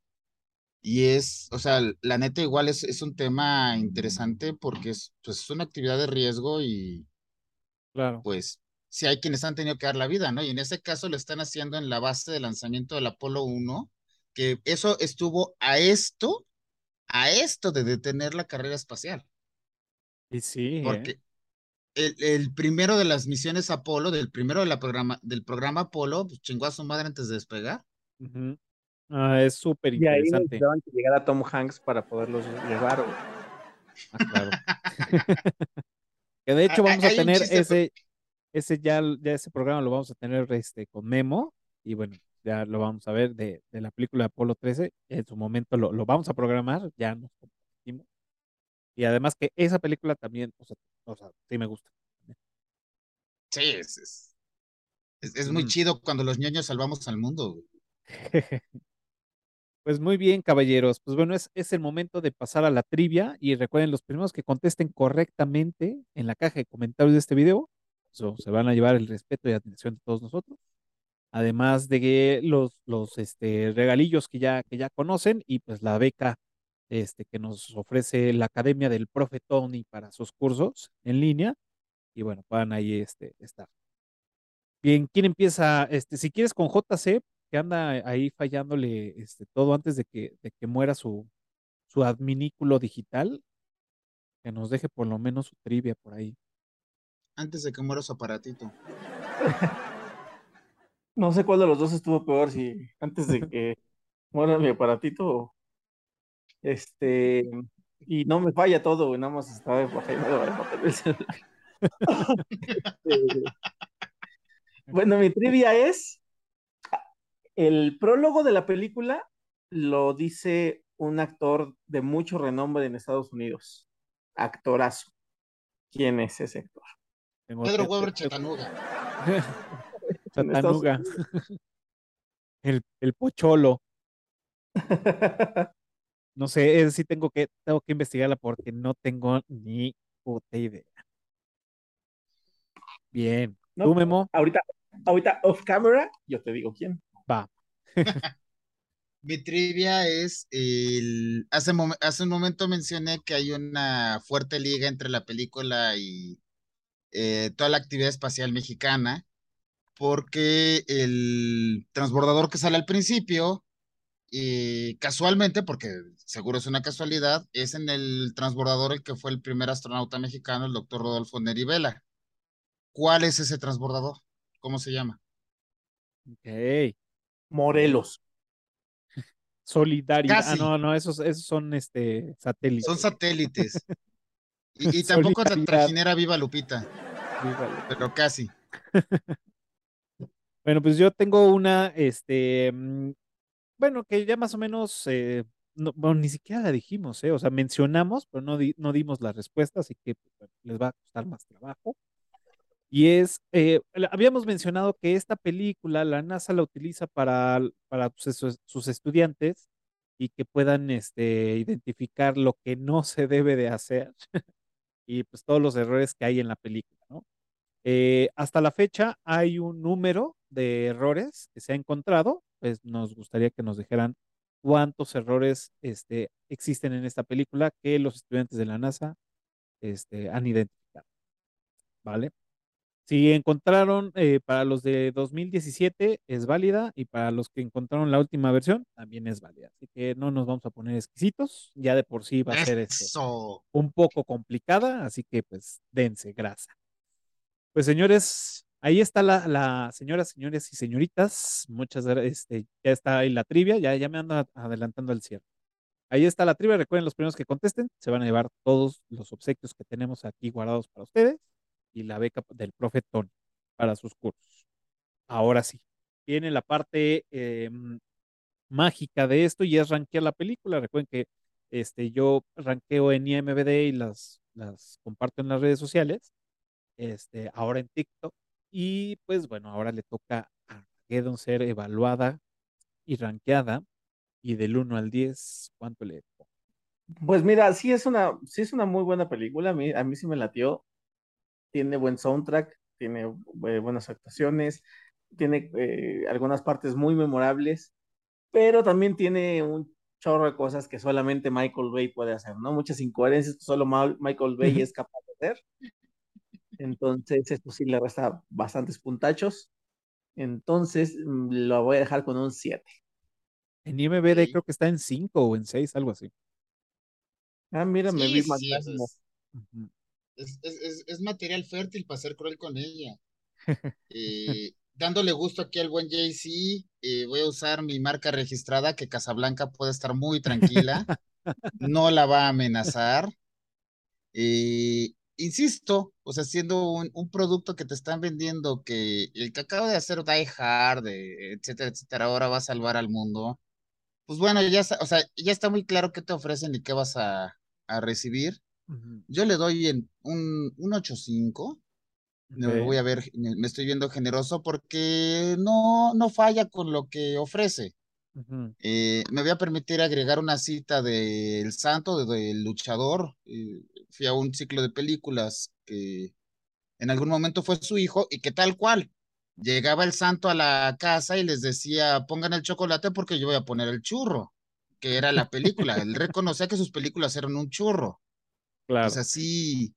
Y es, o sea, la neta igual es, es un tema interesante porque es, pues, es una actividad de riesgo y Claro. pues sí hay quienes han tenido que dar la vida, ¿no? Y en ese caso lo están haciendo en la base de lanzamiento del Apolo 1, que eso estuvo a esto, a esto de detener la carrera espacial, Y sí, ¿eh? porque el, el primero de las misiones Apolo, del primero de la programa, del programa Apolo, pues chingó a su madre antes de despegar. Ah, es súper Y ahí interesante. necesitaban que llegara Tom Hanks para poderlos llevar. güey. Ah, claro. Que de hecho Ah, vamos a tener ese, ese ya, ya ese programa lo vamos a tener este con Memo y bueno, ya lo vamos a ver de, de la película Apolo 13. En su momento lo, lo vamos a programar, ya nos comprometimos. Y además que esa película también, o sea, o sea, sí me gusta. Sí, es, es, es- es muy Mm. chido cuando los ñoños salvamos al mundo. Pues muy bien, caballeros. Pues bueno, es, es el momento de pasar a la trivia y recuerden, los primeros que contesten correctamente en la caja de comentarios de este video, so, se van a llevar el respeto y atención de todos nosotros. Además de que los, los este, regalillos que ya, que ya conocen y pues la beca este, que nos ofrece la Academia del Profe Tony para sus cursos en línea. Y bueno, puedan ahí este, estar. Bien, ¿quién empieza? Este, si quieres con JC, que anda ahí fallándole este, todo antes de que, de que muera su, su adminículo digital, que nos deje por lo menos su trivia por ahí. Antes de que muera su aparatito. No sé cuál de los dos estuvo peor, si antes de que muera mi aparatito Este, y no me falla todo, güey, nada más estaba el celular. Este, bueno, mi trivia es, El prólogo de la película lo dice un actor de mucho renombre en Estados Unidos. Actorazo. ¿Quién es ese actor? Tengo- Pedro Weber Chatanuga. Chatanuga. El, el pocholo. No sé, ese sí tengo que, tengo que investigarla porque no tengo ni puta idea. Bien. No, ¿Tú, Memo? ahorita, ahorita off camera, yo te digo quién. Va. Mi trivia es el. Hace, un momento mencioné que hay una fuerte liga entre la película y eh, toda la actividad espacial mexicana, porque el transbordador que sale al principio, y casualmente, porque seguro es una casualidad, es en el transbordador el que fue el primer astronauta mexicano, el doctor Rodolfo Neri Vela. ¿Cuál es ese transbordador? ¿Cómo se llama? Ok. Morelos. Solidaridad. Ah, no, no, esos, esos son este satélites. Son satélites. Y, y tampoco es la trajinera Viva Lupita, pero casi. Bueno, pues yo tengo una, este, mm, bueno, que ya más o menos, eh, no, bueno, ni siquiera la dijimos, ¿eh? O sea, mencionamos, pero no, di- no dimos la respuesta, así que pues, les va a costar más trabajo. Y es, eh, habíamos mencionado que esta película la NASA la utiliza para, para sus, sus estudiantes y que puedan este, identificar lo que no se debe de hacer y pues todos los errores que hay en la película, ¿no? Eh, hasta la fecha hay un número de errores que se ha encontrado, pues nos gustaría que nos dijeran cuántos errores este, existen en esta película que los estudiantes de la NASA este, han identificado, ¿vale? Si encontraron eh, para los de 2017 es válida y para los que encontraron la última versión también es válida. Así que no nos vamos a poner exquisitos, ya de por sí va a ser este, un poco complicada, así que pues dense grasa. Pues señores, ahí está la, la señoras, señores y señoritas. Muchas gracias. Este, ya está ahí la trivia, ya, ya me ando adelantando al cierre. Ahí está la trivia. Recuerden, los primeros que contesten se van a llevar todos los obsequios que tenemos aquí guardados para ustedes y la beca del profe Tony para sus cursos. Ahora sí, viene la parte eh, mágica de esto y es rankear la película. Recuerden que este, yo ranqueo en IMBD y las, las comparto en las redes sociales, este, ahora en TikTok. Y pues bueno, ahora le toca a Armageddon ser evaluada y rankeada. Y del 1 al 10, ¿cuánto le pongo? Pues mira, sí es una, muy buena película. A mí sí me latió. Tiene buen soundtrack, tiene eh, buenas actuaciones, tiene eh, algunas partes muy memorables, pero también tiene un chorro de cosas que solamente Michael Bay puede hacer, ¿no? Muchas incoherencias que solo Ma- Michael Bay es capaz de hacer. Entonces, esto sí le resta bastantes puntachos. Entonces, mm, lo voy a dejar con un 7. En IMBD Ok. creo que está en 5 o en 6, algo así. Ah, mira, me Sí, vi sí, más sí, es, Ujú. Es, es- es- material fértil para ser cruel con ella. Eh, dándole gusto aquí al buen Jay-Z, eh, voy a usar mi marca registrada que Casablanca puede estar muy tranquila, no la va a amenazar. Eh, insisto, o sea, siendo un, un producto que te están vendiendo que el que acaba de hacer Die Hard, etcétera, etcétera, ahora va a salvar al mundo. Pues bueno, ya, o sea, ya está muy claro qué te ofrecen y qué vas a, a recibir. Yo le doy en un, un 8.5. Me Ok. voy a ver, me, me estoy viendo generoso porque no, no falla con lo que ofrece. Eh, me voy a permitir agregar una cita del santo, de- del luchador. Eh, fui a un ciclo de películas que en algún momento fue su hijo y que tal cual. Llegaba el santo a la casa y les decía, pongan el chocolate porque yo voy a poner el churro, que era la película. Él reconocía que sus películas eran un churro. Claro. O sea, sí,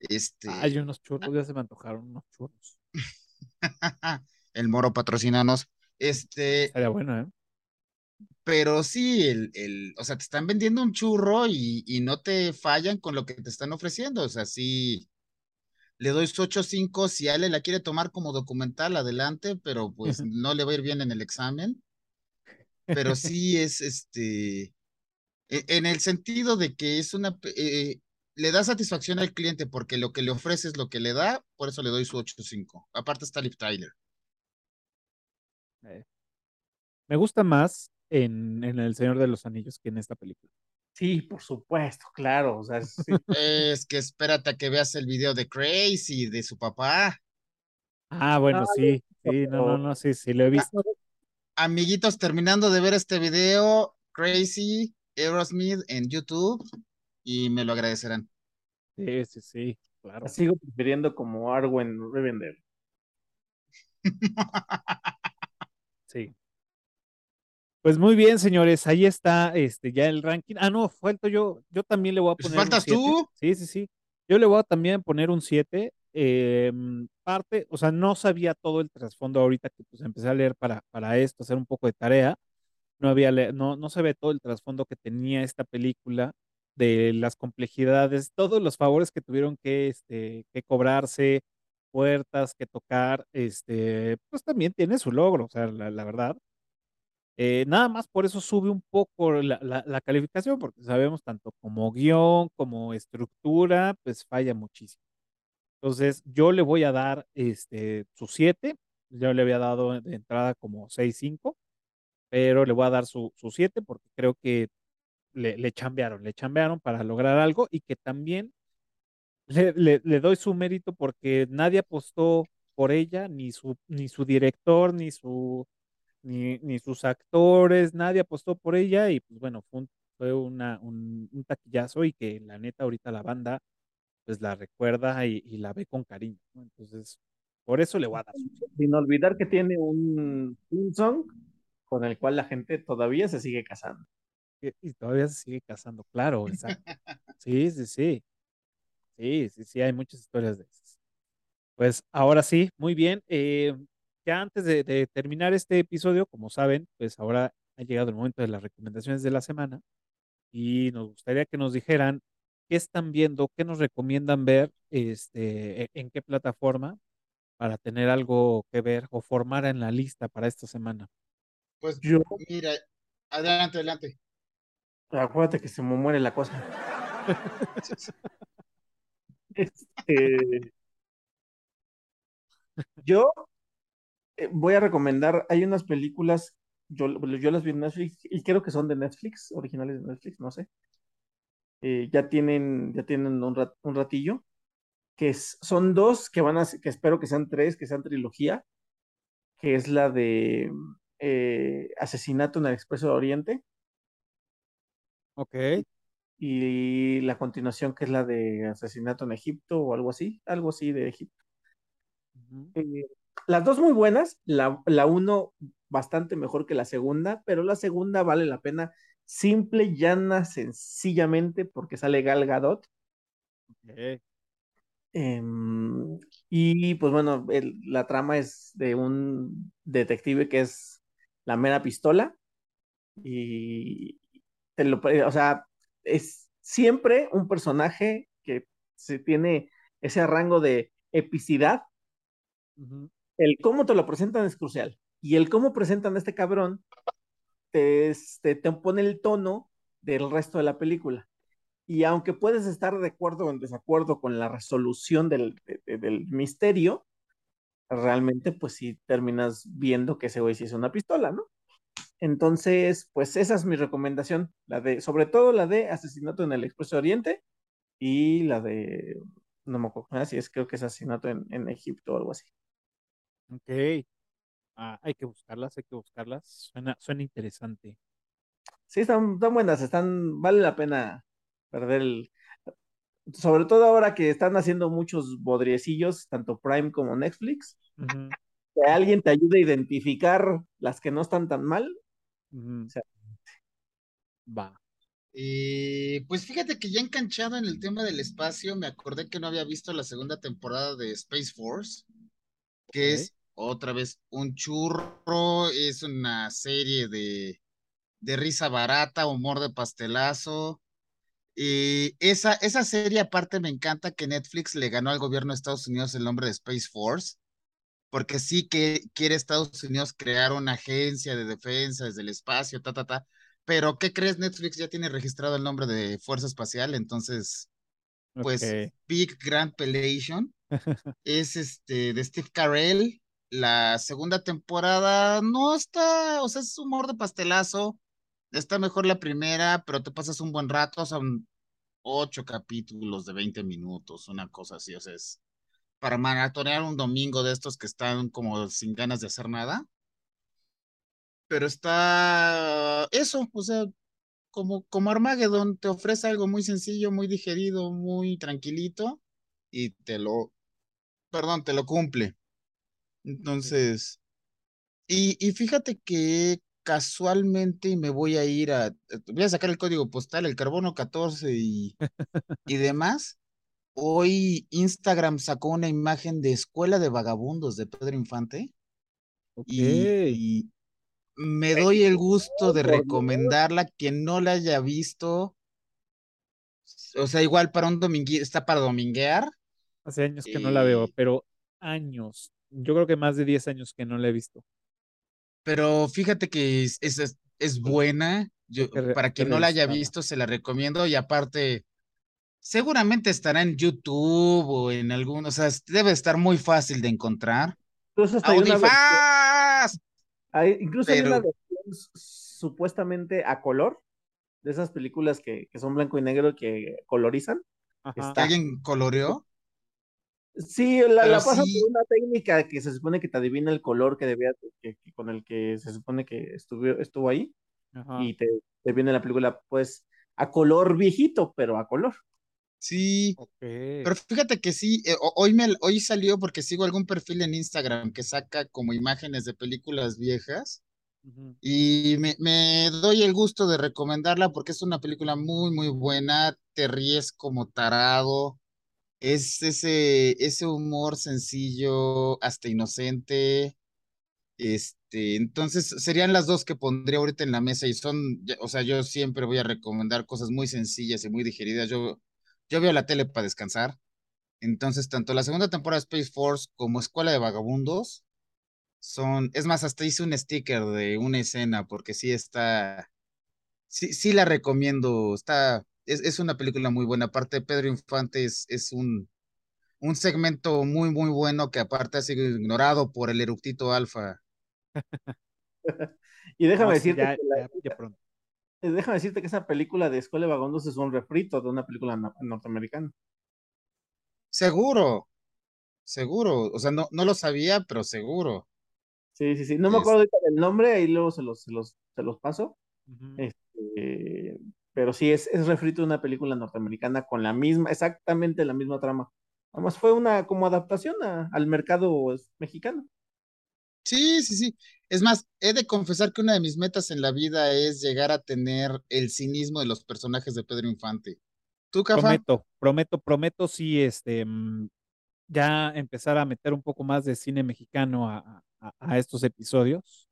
este, Hay unos churros, ya se me antojaron unos churros. el moro patrocinanos. Este, Estaría bueno, ¿eh? pero sí, el, el, o sea, te están vendiendo un churro y, y no te fallan con lo que te están ofreciendo. O sea, sí, le doy su 8.5. Si Ale la quiere tomar como documental, adelante, pero pues no le va a ir bien en el examen. Pero sí es este, e- en el sentido de que es una, eh, le da satisfacción al cliente porque lo que le ofrece es lo que le da, por eso le doy su 8.5. Aparte está Liv Tyler. Eh, Me gusta más en, en El Señor de los Anillos que en esta película. Sí, por supuesto, claro. O sea, sí. Es que espérate a que veas el video de Crazy, de su papá. Ah, bueno, sí, sí, no, no, no, sí, sí, lo he visto. Amiguitos, terminando de ver este video, Crazy, Aerosmith en YouTube, y me lo agradecerán. Sí, sí, sí, claro. la sigo prefiriendo como Arwen Rivendell. Sí. Pues muy bien, señores, ahí está este ya el ranking. Ah, no, falto yo, yo también le voy a Pues poner un faltas 7. tú. Sí, sí, sí. Yo le voy a también poner un 7. em, parte, o sea, no sabía todo el trasfondo ahorita que pues empecé a leer para, para esto, hacer un poco de tarea. No había no, no sabía todo el trasfondo que tenía esta película, de las complejidades, todos los favores que tuvieron que, este, que cobrarse, puertas que tocar, este, pues también tiene su logro, o sea, la, la verdad. Eh, nada más por eso sube un poco la, la- la calificación, porque sabemos tanto como guion, como estructura, pues falla muchísimo. Entonces, yo le voy a dar este, su 7, yo le había dado de entrada como 6.5, pero le voy a dar su, su 7 porque creo que le, le chambearon, le chambearon para lograr algo y que también le, doy su mérito porque nadie apostó por ella, ni su, ni su director, ni su ni, ni sus actores, nadie apostó por ella y pues bueno, fue un, una, un, un taquillazo y que la neta ahorita la banda pues la recuerda y, la ve con cariño. Entonces, por eso le voy a dar Sin olvidar que tiene un theme song con el cual la gente todavía se sigue casando. Y, todavía se sigue casando, claro, exacto. Sí, sí, sí. Sí, sí, sí, hay muchas historias de esas. Pues ahora sí, muy bien. eh, ya antes de, de terminar este episodio, como saben, pues ahora ha llegado el momento de las recomendaciones de la semana y nos gustaría que nos dijeran qué están viendo, qué nos recomiendan ver, este, e- en qué plataforma para tener algo que ver o formar en la lista para esta semana. Pues Yo, mira, adelante, adelante. Acuérdate que se me muere la cosa. Este, yo eh, voy a recomendar, hay unas películas, yo, yo las vi en Netflix y creo que son de Netflix, originales de Netflix, no sé. Eh, ya tienen, ya tienen un, rat- un ratillo, que es- son dos que van a, que espero que sean tres, que sean trilogía, que es la de eh, Asesinato en el Expreso de Oriente Ok. y la continuación que es la de Asesinato en Egipto o algo así, algo así de Egipto. Eh, las dos muy buenas, la, la uno bastante mejor que la segunda, pero la segunda vale la pena simple, llana, sencillamente porque sale Gal Gadot. Ok. Em, y pues bueno, el- la trama es de un detective que es la mera pistola y te lo, o sea, es siempre un personaje que se tiene ese rango de epicidad el cómo te lo presentan es crucial. Y el cómo presentan a este cabrón te, este, te pone el tono del resto de la película. Y aunque puedes estar de acuerdo o en desacuerdo con la resolución del, de- de- del misterio, realmente pues sí terminas viendo que ese güey sí es una pistola, ¿no? Entonces, pues esa es mi recomendación, la de, sobre todo la de Asesinato en el Expreso Oriente y la de, no me acuerdo si es, creo que es Asesinato en, en Egipto o algo así. Ok. Ah, hay que buscarlas, hay que buscarlas. Suena, suena interesante. Sí, están, están buenas, están, vale la pena perder el, sobre todo ahora que están haciendo muchos bodriecillos, tanto Prime como Netflix, que alguien te ayude a identificar las que no están tan mal. O sea, Va. Y pues fíjate que ya enganchado en el tema del espacio, me acordé que no había visto la segunda temporada de Space Force, que es otra vez un churro, es una serie de, de risa barata, humor de pastelazo. Y esa, esa serie aparte me encanta que Netflix le ganó al gobierno de Estados Unidos el nombre de Space Force, porque sí que quiere Estados Unidos crear una agencia de defensa desde el espacio, ta, ta, ta. Pero, ¿qué crees? Netflix ya tiene registrado el nombre de Fuerza Espacial, entonces, pues. Big Grand Pelation es este de Steve Carell, la segunda temporada no está, o sea, es humor de pastelazo. Está mejor la primera, pero te pasas un buen rato, son ocho capítulos de 20 minutos, una cosa así, o sea, es para maratonear un domingo de estos que están como sin ganas de hacer nada. Pero está eso, o sea, como, como Armageddon, te ofrece algo muy sencillo, muy digerido, muy tranquilito, y te lo, perdón, te lo cumple. Entonces, y, y fíjate que casualmente y me voy a ir a, voy a sacar el código postal, el carbono 14 y, y demás. Hoy Instagram sacó una imagen de Escuela de Vagabundos de Pedro Infante. Y, me doy el gusto de recomendarla quien no la haya visto. O sea, igual para un está para dominguear. Hace años que no la veo, pero años. Yo creo que más de 10 años que no la he visto. Pero fíjate que es, es, es buena. Yo, para quien no la haya visto, se la recomiendo. Y aparte, seguramente estará en YouTube o en algún, o sea, debe estar muy fácil de encontrar. Incluso hay una hay, incluso hay una versión supuestamente a color de esas películas que, que son blanco y negro que colorizan. ¿Alguien coloreó? Sí, la, la pasan por una técnica que se supone que te adivina el color que debía, que, con el que se supone que estuvo, estuvo ahí. Y te, te, viene la película, pues, a color viejito, pero a color. Sí, pero fíjate que sí, eh, hoy, me, hoy salió porque sigo algún perfil en Instagram que saca como imágenes de películas viejas y me, me, doy el gusto de recomendarla porque es una película muy, muy buena, te ríes como tarado, es ese, ese humor sencillo, hasta inocente. Este, entonces serían las dos que pondría ahorita en la mesa y son, o sea, yo siempre voy a recomendar cosas muy sencillas y muy digeridas. Yo, yo veo la tele para descansar. Entonces, tanto la segunda temporada de Space Force como Escuela de Vagabundos son, es más, hasta hice un sticker de una escena porque sí está, sí, sí la recomiendo, está, es, una película muy buena. Aparte, Pedro Infante es, un, un segmento muy, muy bueno que aparte ha sido ignorado por el eructito alfa. y déjame decirte que déjame decirte que esa película de Escuela de Vagondos es un refrito de una película norteamericana. Seguro, seguro. O sea, no, no lo sabía, pero seguro. Sí, sí, sí. No me acuerdo del nombre, ahí luego se los, se los, se los paso. este, pero sí, es, es refrito de una película norteamericana con la misma, exactamente la misma trama. Además fue una como adaptación al mercado mexicano. Sí, sí, sí. Es más, he de confesar que una de mis metas en la vida es llegar a tener el cinismo de los personajes de Pedro Infante. ¿Tú, Cafa? Prometo, prometo, prometo, sí, este, mm, ya empezar a meter un poco más de cine mexicano a, a estos episodios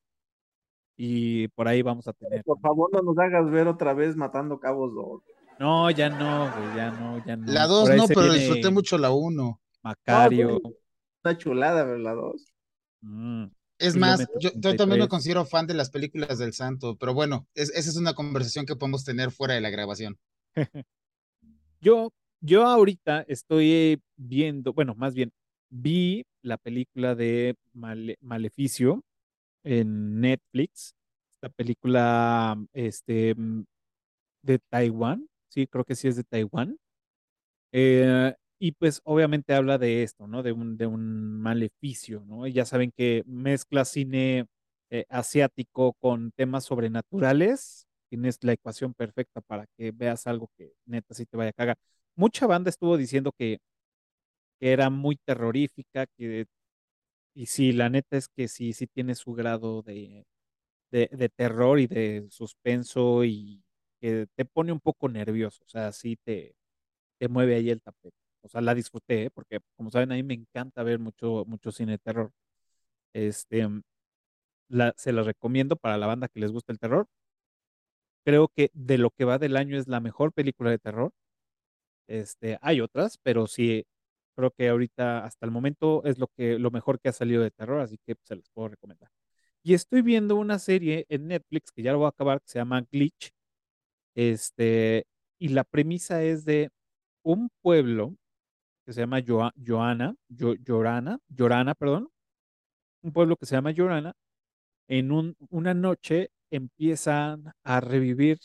y por ahí vamos a tener. Por favor, no nos hagas ver otra vez matando cabos. No, ya no, ya no, ya no. La 2 no, pero disfruté mucho la 1. Macario. Está chulada ver la 2. Mm, es más, yo, también me considero fan de las películas del santo, pero bueno, esa es una conversación que podemos tener fuera de la grabación. yo, yo ahorita estoy viendo, bueno, más bien, vi la película de Maleficio, en Netflix, esta película este, de Taiwán, sí, creo que sí es de Taiwán. Eh, y pues obviamente habla de esto, ¿no? De un, de un maleficio, ¿no? Y ya saben que mezcla cine eh, asiático con temas sobrenaturales. Tienes la ecuación perfecta para que veas algo que neta sí te vaya a cagar. Mucha banda estuvo diciendo que, era muy terrorífica, y sí, la neta es que sí, sí tiene su grado de, de, terror y de suspenso y que te pone un poco nervioso, o sea, sí te, te mueve ahí el tapete. O sea, la disfruté, ¿eh? porque como saben, a mí me encanta ver mucho, mucho cine de terror. Este, la, se la recomiendo para la banda que les gusta el terror. Creo que de lo que va del año es la mejor película de terror. Este, hay otras, pero sí Creo que ahorita, hasta el momento, es lo que lo mejor que ha salido de terror, así que se los puedo recomendar. Y estoy viendo una serie en Netflix que ya lo voy a acabar, que se llama Glitch. Este, y la premisa es de un pueblo que se llama Joana, Llorana, Llorana, perdón, un pueblo que se llama Llorana, en un, una noche empiezan a revivir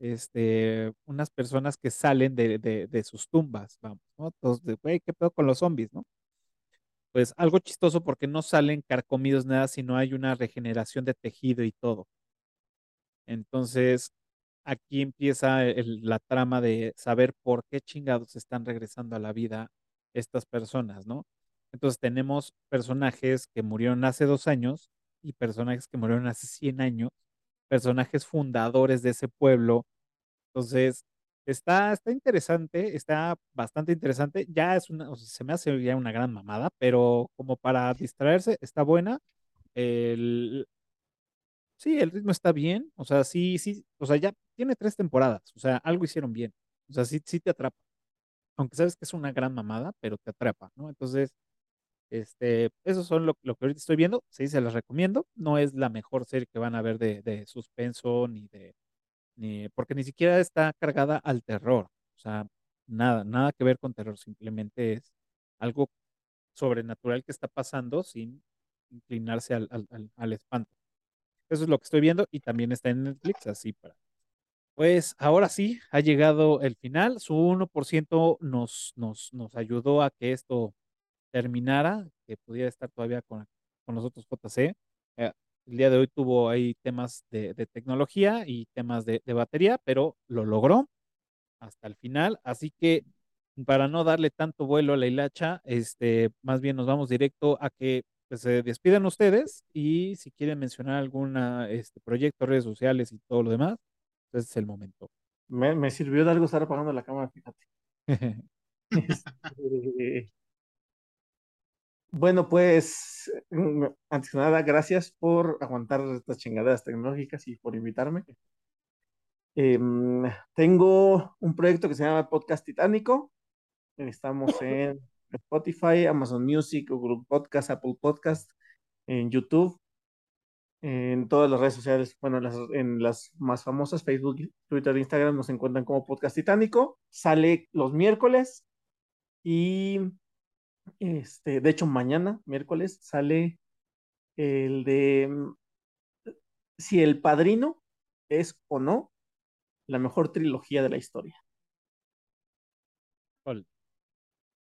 este, unas personas que salen de, de, sus tumbas, vamos, ¿no? Entonces, güey, ¿qué pedo con los zombies, no? Pues algo chistoso porque no salen carcomidos nada, sino hay una regeneración de tejido y todo. Entonces, aquí empieza la trama de saber por qué chingados están regresando a la vida estas personas, ¿no? Entonces tenemos personajes que murieron hace dos años y personajes que murieron hace 100 años, personajes fundadores de ese pueblo. Entonces, está, está interesante, está bastante interesante. Ya es una, o sea, se me hace ya una gran mamada, pero como para distraerse, está buena. El, Sí, el ritmo está bien, o sea, sí, sí, o sea, ya tiene tres temporadas, o sea, algo hicieron bien, o sea, sí, sí te atrapa, aunque sabes que es una gran mamada, pero te atrapa, ¿no? Entonces, este, eso son lo, lo que ahorita estoy viendo, sí, se las recomiendo, no es la mejor serie que van a ver de, de suspenso, ni de, ni, porque ni siquiera está cargada al terror, o sea, nada, nada que ver con terror, simplemente es algo sobrenatural que está pasando sin inclinarse al, al, al al espanto. Eso es lo que estoy viendo y también está en Netflix, así para. Pues ahora sí, ha llegado el final. Su 1% nos, nos, nos ayudó a que esto terminara, que pudiera estar todavía con, con nosotros JC. Eh, el día de hoy tuvo ahí temas de, de tecnología y temas de, de batería, pero lo logró hasta el final. Así que para no darle tanto vuelo a la hilacha, este, más bien nos vamos directo a que pues, se despidan ustedes y si quieren mencionar algún este, proyecto, redes sociales y todo lo demás, pues es el momento. Me, me sirvió de algo estar apagando la cámara, fíjate. Este, bueno, pues, mm, antes que nada, gracias por aguantar estas chingaderas tecnológicas y por invitarme. Em, tengo un proyecto que se llama Podcast Titánico. Estamos en Spotify, Amazon Music, Google Podcast, Apple Podcast, en YouTube, en todas las redes sociales, bueno, las, en las más famosas, Facebook, Twitter, Instagram, nos encuentran como Podcast Titánico. Sale los miércoles y, este, de hecho, mañana, miércoles, sale el de mm, si el padrino es o no la mejor trilogía de la historia.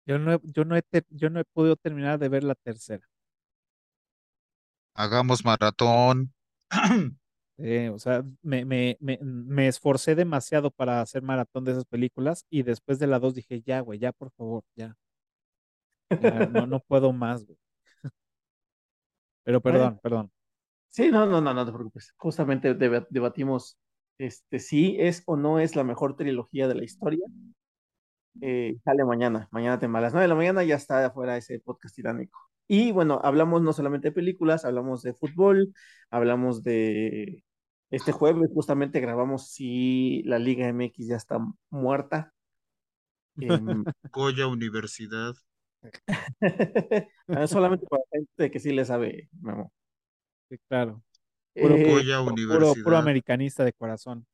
Yo no, yo, no he yo no he podido terminar de ver la tercera. Hagamos maratón. Eh, o sea, me, me, me, me, esforcé demasiado para hacer maratón de esas películas y después de la dos dije, ya, güey, ya, por favor, ya. ya no, no puedo más, güey. Pero perdón, bueno, perdón. Sí, no, no, no, no te preocupes. Justamente debatimos este, si es o no es la mejor trilogía de la historia. Eh, sale mañana, mañana a las 9 de la mañana ya está afuera ese podcast tiránico. Y bueno, hablamos no solamente de películas, hablamos de fútbol, hablamos de este jueves, justamente grabamos si la Liga MX ya está muerta. Eh, Goya Universidad. solamente para gente que sí le sabe, Memo. Sí, claro. Puro, eh, Goya Universidad. Puro, puro americanista de corazón.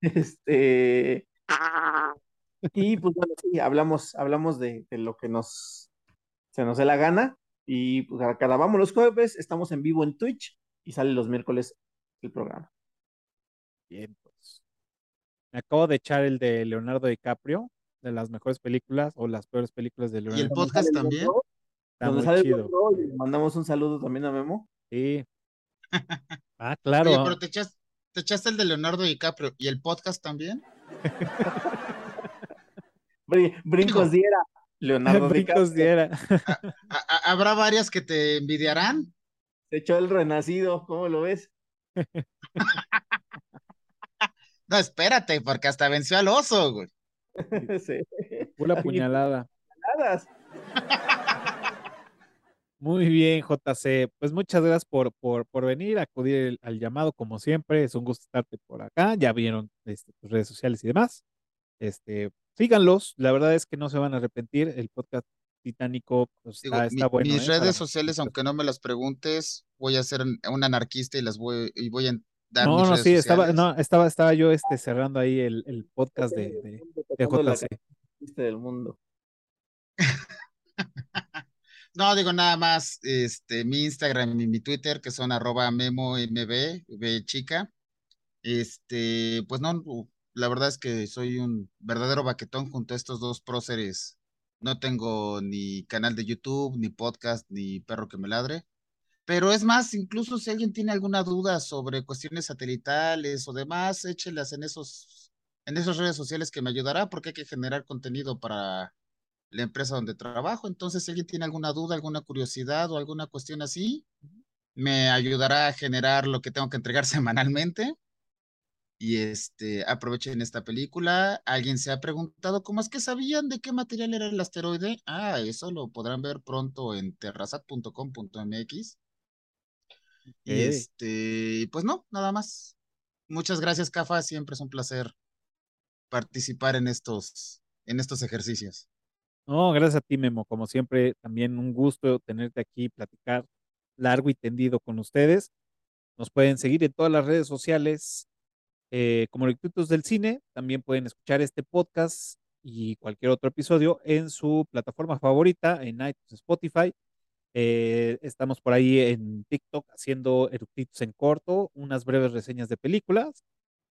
Este. Y pues bueno, sí, hablamos, hablamos de, de, lo que nos se nos dé la gana. Y pues grabamos los jueves, estamos en vivo en Twitch y sale los miércoles el programa. Bien, pues. Me acabo de echar el de Leonardo DiCaprio, de las mejores películas o las peores películas de Leonardo. ¿Y el podcast también? Está donde sale chido. Y mandamos un saludo también a Memo. Sí. ah, claro. Oye, pero te echaste, te echaste el de Leonardo DiCaprio y el podcast también. Brincos diera. Leonardo Brincos diera. ¿Habrá varias que te envidiarán? Se echó el renacido, ¿cómo lo ves? no, espérate, porque hasta venció al oso, güey. sí. Una puñalada. Puñaladas. Muy bien, JC. Pues muchas gracias por, por, por venir, acudir al llamado como siempre. Es un gusto estarte por acá. Ya vieron este, tus redes sociales y demás. Este, síganlos, la verdad es que no se van a arrepentir, el podcast titánico pues, Digo, está, está, bueno. Mis ¿eh? redes sociales, aunque no me las preguntes, voy a ser un anarquista y las voy, y voy a dar no, mis no, redes sí, sociales. estaba, no, estaba, estaba yo este, cerrando ahí el, el podcast de, de, de JC. del mundo. No, digo nada más, este, mi Instagram y mi Twitter, que son arroba memo mb, chica. Este, pues no, la verdad es que soy un verdadero baquetón junto a estos dos próceres. No tengo ni canal de YouTube, ni podcast, ni perro que me ladre. Pero es más, incluso si alguien tiene alguna duda sobre cuestiones satelitales o demás, échelas en esos, en esas redes sociales que me ayudará, porque hay que generar contenido para la empresa donde trabajo. Entonces, si alguien tiene alguna duda, alguna curiosidad o alguna cuestión así, me ayudará a generar lo que tengo que entregar semanalmente. Y este, aprovechen esta película. ¿Alguien se ha preguntado cómo es que sabían de qué material era el asteroide? Ah, eso lo podrán ver pronto en terrasat.com.mx. Y este, pues no, nada más. Muchas gracias, Cafa. Siempre es un placer participar en estos, en estos ejercicios. No, gracias a ti, Memo. Como siempre, también un gusto tenerte aquí, platicar largo y tendido con ustedes. Nos pueden seguir en todas las redes sociales eh, como Lectutos del Cine. También pueden escuchar este podcast y cualquier otro episodio en su plataforma favorita, en iTunes, Spotify. Eh, estamos por ahí en TikTok haciendo eructitos en corto, unas breves reseñas de películas.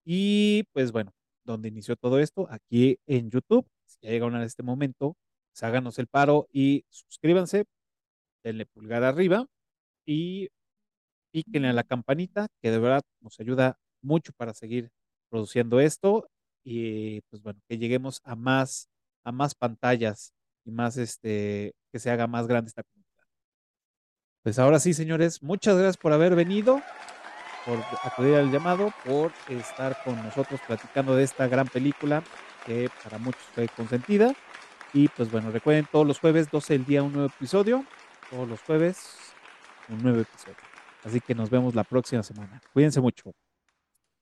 Y pues bueno, donde inició todo esto, aquí en YouTube. Si ya llegaron a este momento, pues el paro y suscríbanse, denle pulgar arriba y píquenle a la campanita, que de verdad nos ayuda mucho para seguir produciendo esto y pues bueno, que lleguemos a más, a más pantallas y más este, que se haga más grande esta comunidad. Pues ahora sí, señores, muchas gracias por haber venido, por acudir al llamado, por estar con nosotros platicando de esta gran película que para muchos fue consentida. Y pues bueno, recuerden todos los jueves, 12 del día, un nuevo episodio. Todos los jueves, un nuevo episodio. Así que nos vemos la próxima semana. Cuídense mucho.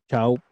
Ciao.